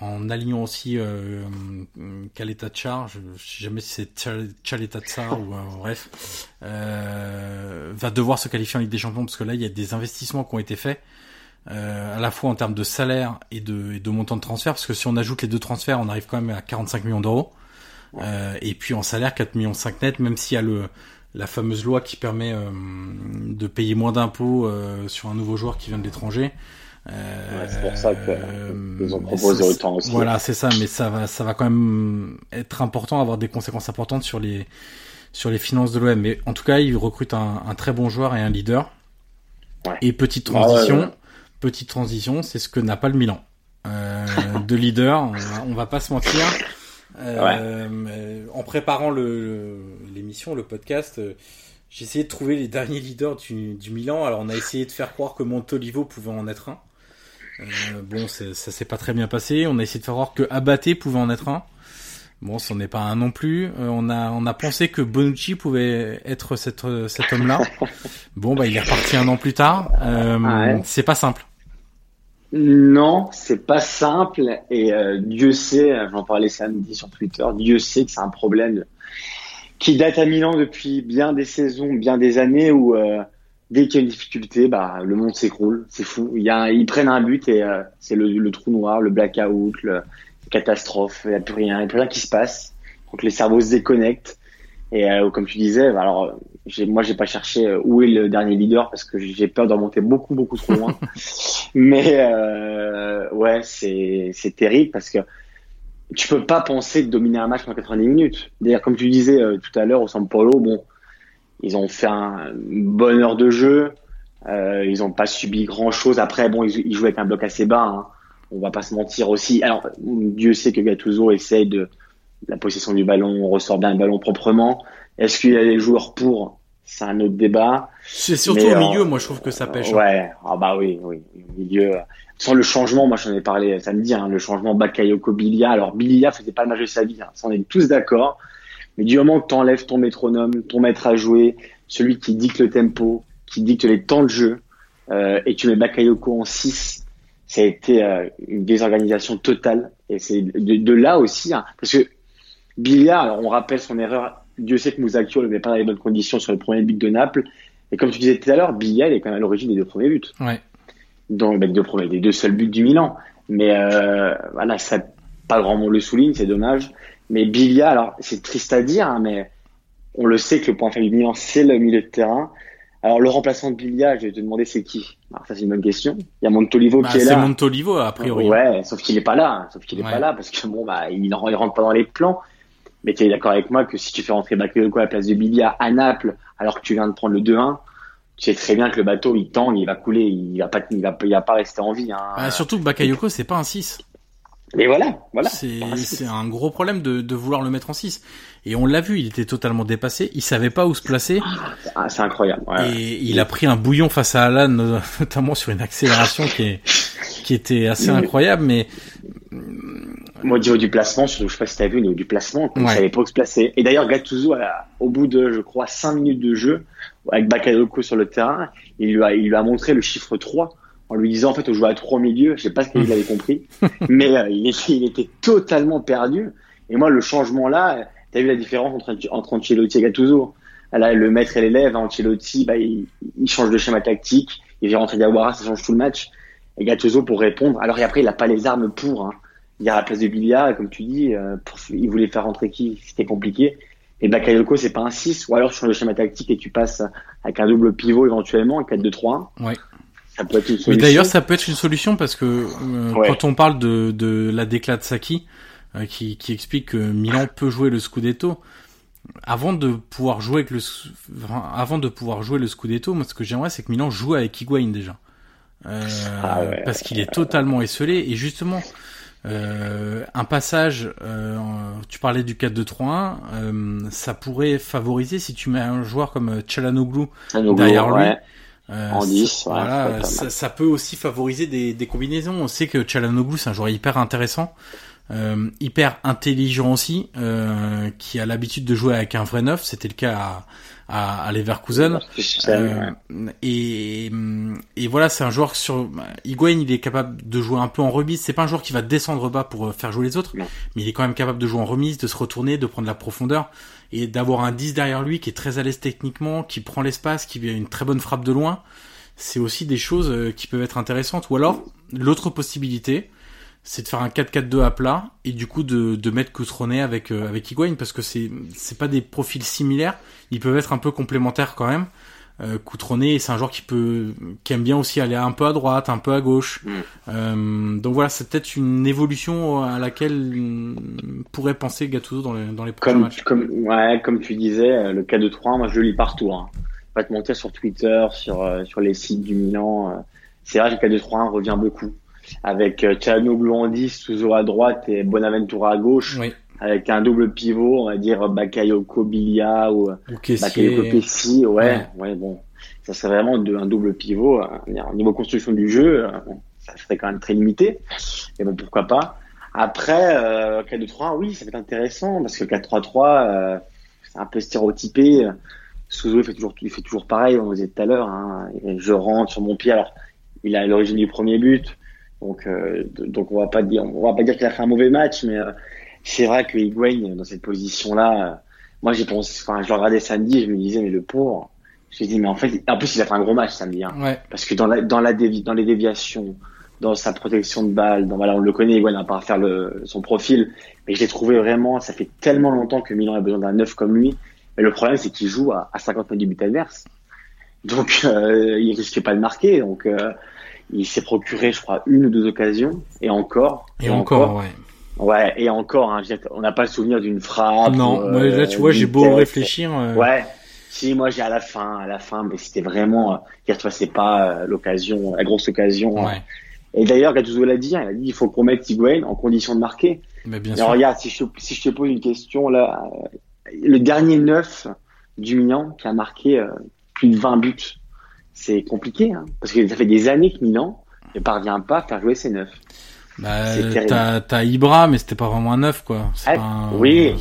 en alignant aussi euh, Kaleta Char, je, je sais jamais si c'est Chaleta Tsar ou euh, bref, euh, va devoir se qualifier en Ligue des Champions parce que là il y a des investissements qui ont été faits. Euh, à la fois en termes de salaire et de, et de montant de transfert, parce que si on ajoute les deux transferts, on arrive quand même à 45 millions d'euros. Euh, et puis en salaire 4 millions 5 net, même s'il y a le la fameuse loi qui permet euh, de payer moins d'impôts euh, sur un nouveau joueur qui vient de l'étranger.
Euh, c'est pour ça qu'ils ont proposé autant aussi.
Voilà, c'est ça, mais ça va, ça va quand même être important, avoir des conséquences importantes sur les sur les finances de l'OM. Mais en tout cas, ils recrutent un, un, très bon joueur et un leader. Ouais. Et petite ah transition, petite transition, c'est ce que n'a pas le Milan. Euh, de leader, on va, on va pas se mentir. Euh, en préparant l'émission, le, podcast, euh, j'ai essayé de trouver les derniers leaders du, du, Milan. Alors on a essayé de faire croire que Montolivo pouvait en être un. Euh, bon, ça s'est pas très bien passé. On a essayé de faire croire que Abate pouvait en être un. Bon, ce n'est pas un non plus. Euh, on a on a pensé que Bonucci pouvait être cet homme-là. Bon, bah il est reparti un an plus tard. Euh, ah C'est pas simple.
Non, c'est pas simple et euh, Dieu sait, j'en parlais samedi sur Twitter, Dieu sait que c'est un problème qui date à Milan depuis bien des saisons, bien des années où euh, dès qu'il y a une difficulté, bah le monde s'écroule, c'est fou. Il y a, ils prennent un but et euh, c'est le, le, trou noir, le blackout, la catastrophe, il n'y a plus rien, il n'y a plus rien qui se passe. Donc les cerveaux se déconnectent et comme tu disais, alors moi j'ai pas cherché euh, où est le dernier leader parce que j'ai peur de remonter beaucoup beaucoup trop loin. Mais euh, ouais, c'est c'est terrible parce que tu peux pas penser de dominer un match en 90 minutes. D'ailleurs, comme tu disais euh, tout à l'heure au San Paulo, bon, ils ont fait un, une bonne heure de jeu. Euh, ils ont pas subi grand chose. Après, bon, ils, ils jouaient avec un bloc assez bas. Hein. On va pas se mentir aussi. Alors, Dieu sait que Gattuso essaye de la possession du ballon, on ressort bien le ballon proprement. Est-ce qu'il y a des joueurs pour? C'est un autre débat.
C'est surtout au milieu, moi je trouve que ça pêche.
Ouais, ah bah oui, oui, au milieu. Sans le changement, moi j'en ai parlé samedi, hein, le changement Bakayoko Bilia. Alors Bilia faisait pas le match de sa vie, hein, ça on est tous d'accord. Mais du moment que tu enlèves ton métronome, ton maître à jouer, celui qui dicte le tempo, qui dicte les temps de jeu, euh, et tu mets Bakayoko en 6, ça a été euh, une désorganisation totale. Et c'est de, de, là aussi, hein, parce que Bilia, alors on rappelle son erreur Dieu sait que Mousakio ne met pas dans les bonnes conditions sur le premier but de Naples. Et comme tu disais tout à l'heure, Bilia est quand même à l'origine des deux premiers buts.
Ouais.
Donc, les deux premiers, des deux seuls buts du Milan. Mais euh, voilà, ça, pas grand monde le souligne, c'est dommage. Mais Bilia, alors c'est triste à dire, hein, mais on le sait que le point faible du Milan, c'est le milieu de terrain. Alors le remplaçant de Bilia, je vais te demander c'est qui? Alors, Ça c'est une bonne question. Il y a Montolivo
bah,
qui est, là.
C'est Montolivo a priori.
Ouais, sauf qu'il est pas là. Sauf qu'il est pas là parce que bon bah il, il rentre pas dans les plans. Mais tu es d'accord avec moi que si tu fais rentrer Bakayoko à la place de Bilia à Naples, alors que tu viens de prendre le 2-1, tu sais très bien que le bateau il tangue, il va couler, il va pas, il va, il va pas rester en vie. Hein.
Bah, surtout que Bakayoko c'est pas un 6.
Et voilà, voilà.
C'est un gros problème de, de vouloir le mettre en 6. Et on l'a vu, il était totalement dépassé, il savait pas où se placer.
Ah, c'est incroyable. Ouais.
Et il a pris un bouillon face à Alan, notamment sur une accélération qui est qui était assez incroyable, mais
moi, au niveau du placement, je sais pas si tu as vu, au niveau du placement, il savait pas où se placer. Et d'ailleurs, Gattuso, au bout de, je crois, 5 minutes de jeu, avec Bakayoko sur le terrain, il lui a, il lui a montré le chiffre 3 en lui disant, en fait, on joue à 3 au milieu. Je sais pas ce qu'il avait compris, mais euh, il, était, il, était, totalement perdu. Et moi, le changement là, tu as vu la différence entre, entre Ancelotti et Gattuso Là, le maître et l'élève, Ancelotti, bah, il, il, change de schéma tactique, il vient rentrer Diawara, ça change tout le match. Et Gattuso pour répondre. Alors, et après, il a pas les armes pour. Hein il y a la place de Bilia, comme tu dis, euh, il voulait faire rentrer qui? C'était compliqué. Et Bakayoko, c'est pas un 6, ou alors tu changes le schéma tactique et tu passes avec un double pivot éventuellement, un 4-2-3-1.
Ouais.
Ça peut être une
solution. Mais d'ailleurs, ça peut être une solution parce que euh, quand on parle de, de la déclat de Saki, euh, qui, qui explique que Milan peut jouer le Scudetto, avant de pouvoir jouer avec le, avant de pouvoir jouer le Scudetto, moi ce que j'aimerais c'est que Milan joue avec Higuain déjà. Euh, ah ouais. Parce qu'il est totalement esselé et justement, euh, un passage, euh, tu parlais du 4-2-3-1, euh, ça pourrait favoriser si tu mets un joueur comme Chalanoglu derrière lui.
En 10,
voilà, ça, ça, peut aussi favoriser des, des combinaisons. On sait que Chalanoglu c'est un joueur hyper intéressant, hyper intelligent aussi, qui a l'habitude de jouer avec un vrai neuf. C'était le cas à, à, à Leverkusen. Euh, et, et voilà, c'est un joueur sur Higuain, il est capable de jouer un peu en remise. C'est pas un joueur qui va descendre bas pour euh, faire jouer les autres, mais il est quand même capable de jouer en remise, de se retourner, de prendre la profondeur et d'avoir un 10 derrière lui qui est très à l'aise techniquement, qui prend l'espace, qui a une très bonne frappe de loin. C'est aussi des choses euh, qui peuvent être intéressantes. Ou alors, l'autre possibilité, c'est de faire un 4-4-2 à plat et du coup de, mettre Coutronnet avec euh, avec Higuain parce que c'est pas des profils similaires, ils peuvent être un peu complémentaires quand même. Euh, Coutronnet c'est un joueur qui peut qui aime bien aussi aller un peu à droite, un peu à gauche. Mm. Euh, donc voilà, c'est peut-être une évolution à laquelle pourrait penser Gattuso dans les dans les prochains
comme,
matchs.
Comme ouais, comme tu disais, euh, le 4-2-3, moi je le lis partout. Hein. Pas te monter sur Twitter, sur euh, sur les sites du Milan. c'est vrai que le 4-2-3 revient beaucoup avec euh, en 10 toujours à droite et Bonaventura à gauche. Avec un double pivot, on va dire Bakayoko Bilia ou,
ou Bakayoko
Pessi. Ouais, ouais, bon. Ça serait vraiment un double pivot. Au niveau construction du jeu, euh, ça serait quand même très limité. Mais bon, pourquoi pas. Après, euh, 4-2-3, oui, ça peut être intéressant parce que 4-3-3, euh, c'est un peu stéréotypé. Souzo, il fait toujours, il fait toujours pareil, on le disait tout à l'heure. Hein. Je rentre sur mon pied. Alors, il a l'origine du premier but. Donc, euh, donc on va pas dire, on va pas dire qu'il a fait un mauvais match, mais euh, c'est vrai que Higuain dans cette position-là, euh, moi j'ai pensé, enfin je le regardais samedi, je me disais mais le pauvre, je me dis mais en fait, en plus il a fait un gros match samedi, hein,
ouais.
parce que dans la dans la dans les déviations, dans sa protection de balle, dans voilà on le connaît Higuain à part faire le son profil, mais je l'ai trouvé vraiment, ça fait tellement longtemps que Milan a besoin d'un neuf comme lui, mais le problème c'est qu'il joue à, à 50 mètres du but adverse, donc euh, il risquait pas de marquer, donc il s'est procuré, je crois, une ou deux occasions, et encore.
Et, encore, ouais.
Ouais, et encore, hein, on n'a pas le souvenir d'une frappe.
Non, euh, là, tu vois, j'ai beau réfléchir. Euh...
Ouais. Si, moi, j'ai à la fin, à la fin, mais c'était vraiment, hier, tu vois, c'est pas euh, l'occasion, la grosse occasion.
Ouais.
Et d'ailleurs, Gattuso l'a dit, hein, il a dit, il faut qu'on mette Higuain en condition de marquer.
Mais bien
sûr. regarde, si je, si je te pose une question, là, euh, le dernier neuf du Milan qui a marqué euh, plus de 20 buts, c'est compliqué, hein, parce que ça fait des années que Milan ne parvient pas à faire jouer ses neufs.
Bah, t'as, t'as Ibra, mais c'était pas vraiment un neuf, quoi.
Ah,
un,
oui.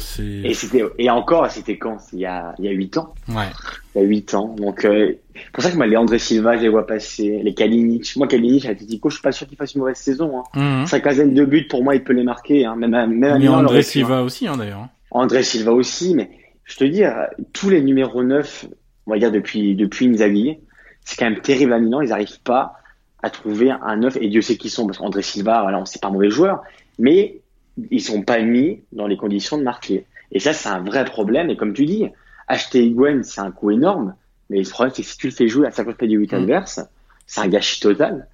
Et c'était, et encore, c'était quand? Il y a, il y a 8 ans.
Ouais.
Il y a 8 ans. Donc, euh, pour ça que moi, les André Silva, je les vois passer. Les Kalinic. Moi, Kalinic, à Atletico, je suis pas sûr qu'il fasse une mauvaise saison, hein.
Mmh.
Sa quinzaine de buts, pour moi, il peut les marquer, hein. Même, même
mais André Silva aussi, hein, d'ailleurs.
André Silva aussi, mais je te dis, tous les numéros 9, on va dire depuis, depuis Inzaghi, c'est quand même terrible à Milan. Ils n'arrivent pas à trouver un neuf. Et Dieu sait qui sont, parce qu'André Silva, voilà, on sait pas un mauvais joueur, mais ils sont pas mis dans les conditions de marquer. Et ça, c'est un vrai problème. Et comme tu dis, acheter Higuain, c'est un coût énorme. Mais le problème, c'est que si tu le fais jouer à 50 du 8 adverse, c'est un gâchis total.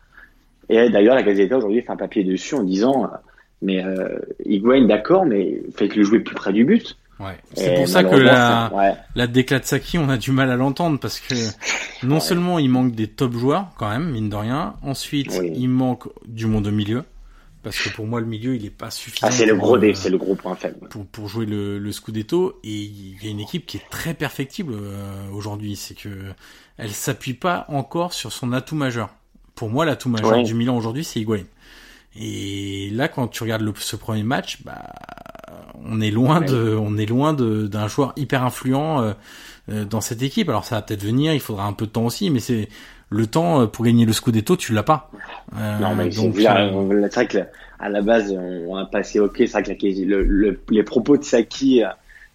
Et d'ailleurs, la Gazeta aujourd'hui fait un papier dessus en disant, mais euh, Higuain, d'accord, mais faites-le jouer plus près du but.
Ouais. C'est pour ça que la, ouais. la déclat de Saki, on a du mal à l'entendre parce que non ouais. seulement il manque des top joueurs quand même, mine de rien. Ensuite, oui. il manque du monde au milieu parce que pour moi le milieu il est pas suffisant.
Ah, c'est le gros, euh, c'est le gros point faible.
Pour, pour jouer le, le Scudetto et il y a une équipe qui est très perfectible euh, aujourd'hui, c'est que elle s'appuie pas encore sur son atout majeur. pour moi, l'atout majeur du Milan aujourd'hui, c'est Higuain. Et là, quand tu regardes le, ce premier match, bah, on est loin de, on est loin d'un joueur hyper influent euh, euh, dans cette équipe. Alors ça va peut-être venir, il faudra un peu de temps aussi, mais c'est le temps euh, pour gagner le Scudetto, tu l'as pas.
non, mais donc, c'est vrai que à la base, on a passé ok, c'est vrai que le, les propos de Saki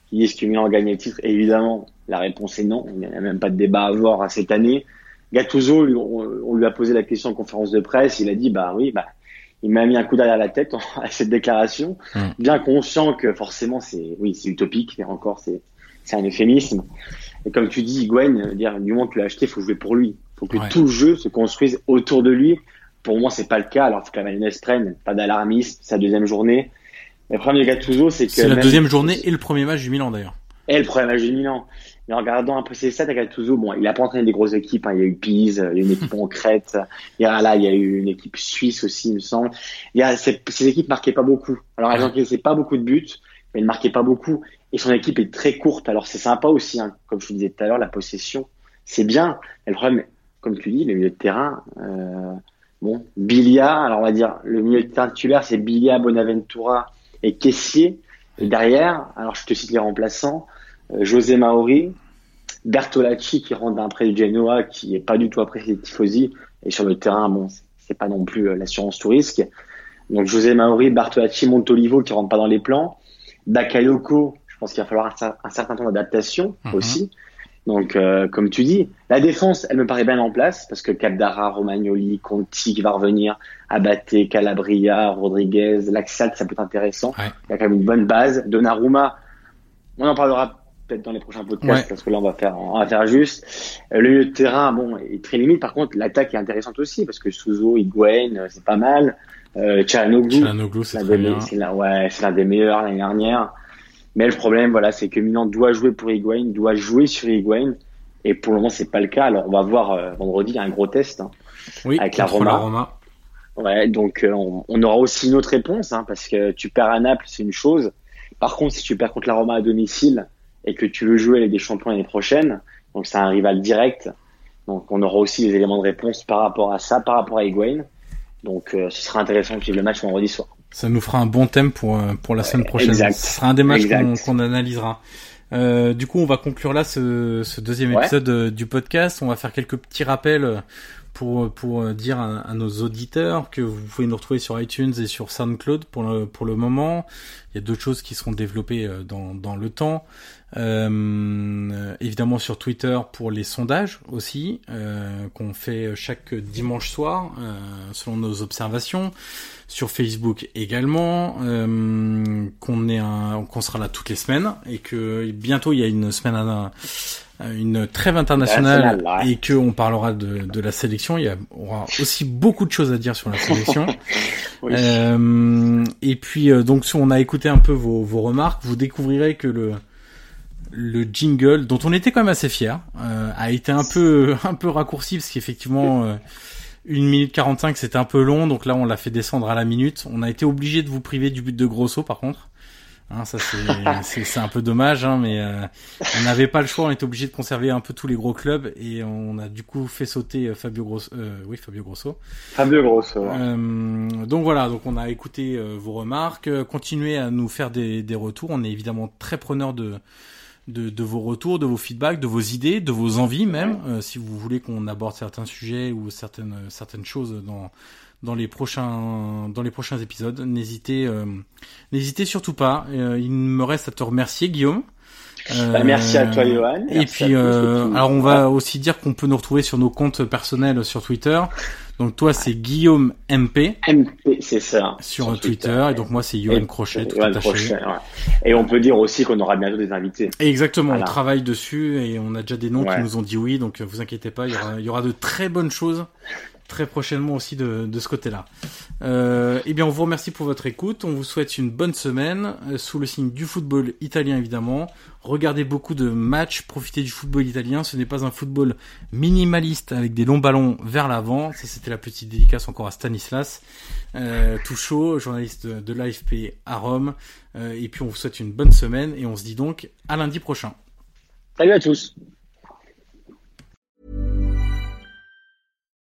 qui disent que Milan a gagné le titre, évidemment, la réponse est non. Il n'y a même pas de débat à avoir cette année. Gattuso, on, lui a posé la question en conférence de presse, il a dit bah oui, bah il m'a mis un coup derrière la tête à cette déclaration, hmm. bien conscient que forcément c'est oui c'est utopique, mais encore c'est c'est un euphémisme. Et comme tu dis, Gwen, dire du moment que tu l'as acheté, il faut jouer pour lui, il faut que tout le jeu se construise autour de lui. Pour moi, c'est pas le cas. Alors, il faut que la mayonnaise prenne, pas d'alarmisme, sa deuxième journée. Le problème de Gattuso, c'est que
c'est la deuxième journée et le premier match du Milan d'ailleurs.
Et le premier match du Milan. Mais en regardant un peu ses stats, Gattuso, bon, il a pas entraîné des grosses équipes. Hein. Il y a eu Pise, il y a eu une équipe en Crète. Il y a là, il y a eu une équipe suisse aussi, il me semble. Il y a ces, ces équipes marquaient pas beaucoup. Alors, elles encaissaient pas beaucoup de buts, mais elles marquaient pas beaucoup. Et son équipe est très courte. Alors, c'est sympa aussi, hein. comme je vous disais tout à l'heure, la possession, c'est bien. Et le problème, comme tu dis, le milieu de terrain. Euh, bon, Bilia. Alors, on va dire le milieu de terrain titulaire, c'est Bilia, Bonaventura et Caissier. Et derrière, alors je te cite les remplaçants. Euh, José Maori, Bertolacci qui rentre d'un prêt du Genoa qui est pas du tout apprécié de Tifosi. Et sur le terrain bon c'est pas non plus euh, l'assurance tout risque. Donc José Maori, Bertolacci, Montolivo qui rentrent pas dans les plans. Bakayoko je pense qu'il va falloir un, certain temps d'adaptation mhm. aussi. Donc euh, comme tu dis la défense elle me paraît bien en place parce que Capdara, Romagnoli, Conti qui va revenir Abate, Calabria, Rodriguez, Laxalt ça peut être intéressant. Il y a quand même une bonne base. Donnarumma on en parlera peut-être dans les prochains podcasts parce que là on va faire on va faire juste. Euh, le milieu de terrain bon est très limite. Par contre l'attaque est intéressante aussi parce que Suzo Higuain euh, c'est pas mal. Euh,
Chalanoglu
c'est l'un ouais, des meilleurs l'année dernière. Mais le problème voilà c'est que Milan doit jouer pour Higuain doit jouer sur Higuain. Et pour le moment c'est pas le cas. Alors on va voir euh, vendredi un gros test hein, avec la Roma. Ouais, donc on, on, aura aussi une autre réponse hein, parce que tu perds à Naples c'est une chose. Par contre si tu perds contre la Roma à domicile et que tu veux jouer avec des champions l'année prochaine, donc c'est un rival direct. Donc on aura aussi des éléments de réponse par rapport à ça, par rapport à Higuain. Donc euh, ce sera intéressant de suivre le match vendredi soir.
Ça nous fera un bon thème pour euh, pour la semaine prochaine. Exact. Ce sera un des matchs qu'on analysera. Euh, du coup, on va conclure là ce, ce deuxième épisode euh, du podcast. On va faire quelques petits rappels pour pour dire à, nos auditeurs que vous pouvez nous retrouver sur iTunes et sur SoundCloud pour le pour le moment. Il y a d'autres choses qui seront développées dans dans le temps. Euh, évidemment sur Twitter pour les sondages aussi euh, qu'on fait chaque dimanche soir euh, selon nos observations. Sur Facebook également euh, qu'on est qu'on sera là toutes les semaines et que bientôt il y a une semaine à, une trêve internationale et que on parlera de, de, la sélection. Il y aura aussi beaucoup de choses à dire sur la sélection. euh, et puis donc si on a écouté un peu vos, vos remarques, vous découvrirez que le le jingle dont on était quand même assez fier euh, a été un peu un peu raccourci parce qu'effectivement euh, une minute 45 c'était un peu long donc là on l'a fait descendre à la minute on a été obligé de vous priver du but de Grosso par contre hein, ça c'est c'est un peu dommage hein, mais euh, on n'avait pas le choix on était obligé de conserver un peu tous les gros clubs et on a du coup fait sauter euh, Fabio Grosso oui Fabio Grosso.
Fabio Grosso
donc voilà donc on a écouté vos remarques continuez à nous faire des, des retours on est évidemment très preneur de de, de, vos retours, de vos feedbacks, de vos idées, de vos envies même, euh, si vous voulez qu'on aborde certains sujets ou certaines certaines choses dans dans les prochains dans les prochains épisodes. N'hésitez euh, n'hésitez surtout pas. Euh, il me reste à te remercier Guillaume.
Bah, merci à toi Johan.
et puis alors on va aussi dire qu'on peut nous retrouver sur nos comptes personnels sur Twitter. Donc toi c'est Guillaume MP.
MP, c'est ça.
Sur, Twitter, et donc moi c'est Yoann Crochet. Tout Crochet,
Et on peut dire aussi qu'on aura bientôt des invités.
exactement, on travaille dessus et on a déjà des noms qui nous ont dit oui, donc vous inquiétez pas, il y aura, il y aura de très bonnes choses très prochainement aussi de, ce côté-là. Euh, eh bien, on vous remercie pour votre écoute. On vous souhaite une bonne semaine euh, sous le signe du football italien évidemment. Regardez beaucoup de matchs, profitez du football italien. Ce n'est pas un football minimaliste avec des longs ballons vers l'avant. Ça, c'était la petite dédicace encore à Stanislas, euh, tout chaud, journaliste de, de l'AFP à Rome. Euh, et puis, on vous souhaite une bonne semaine et on se dit donc à lundi prochain.
Salut à tous.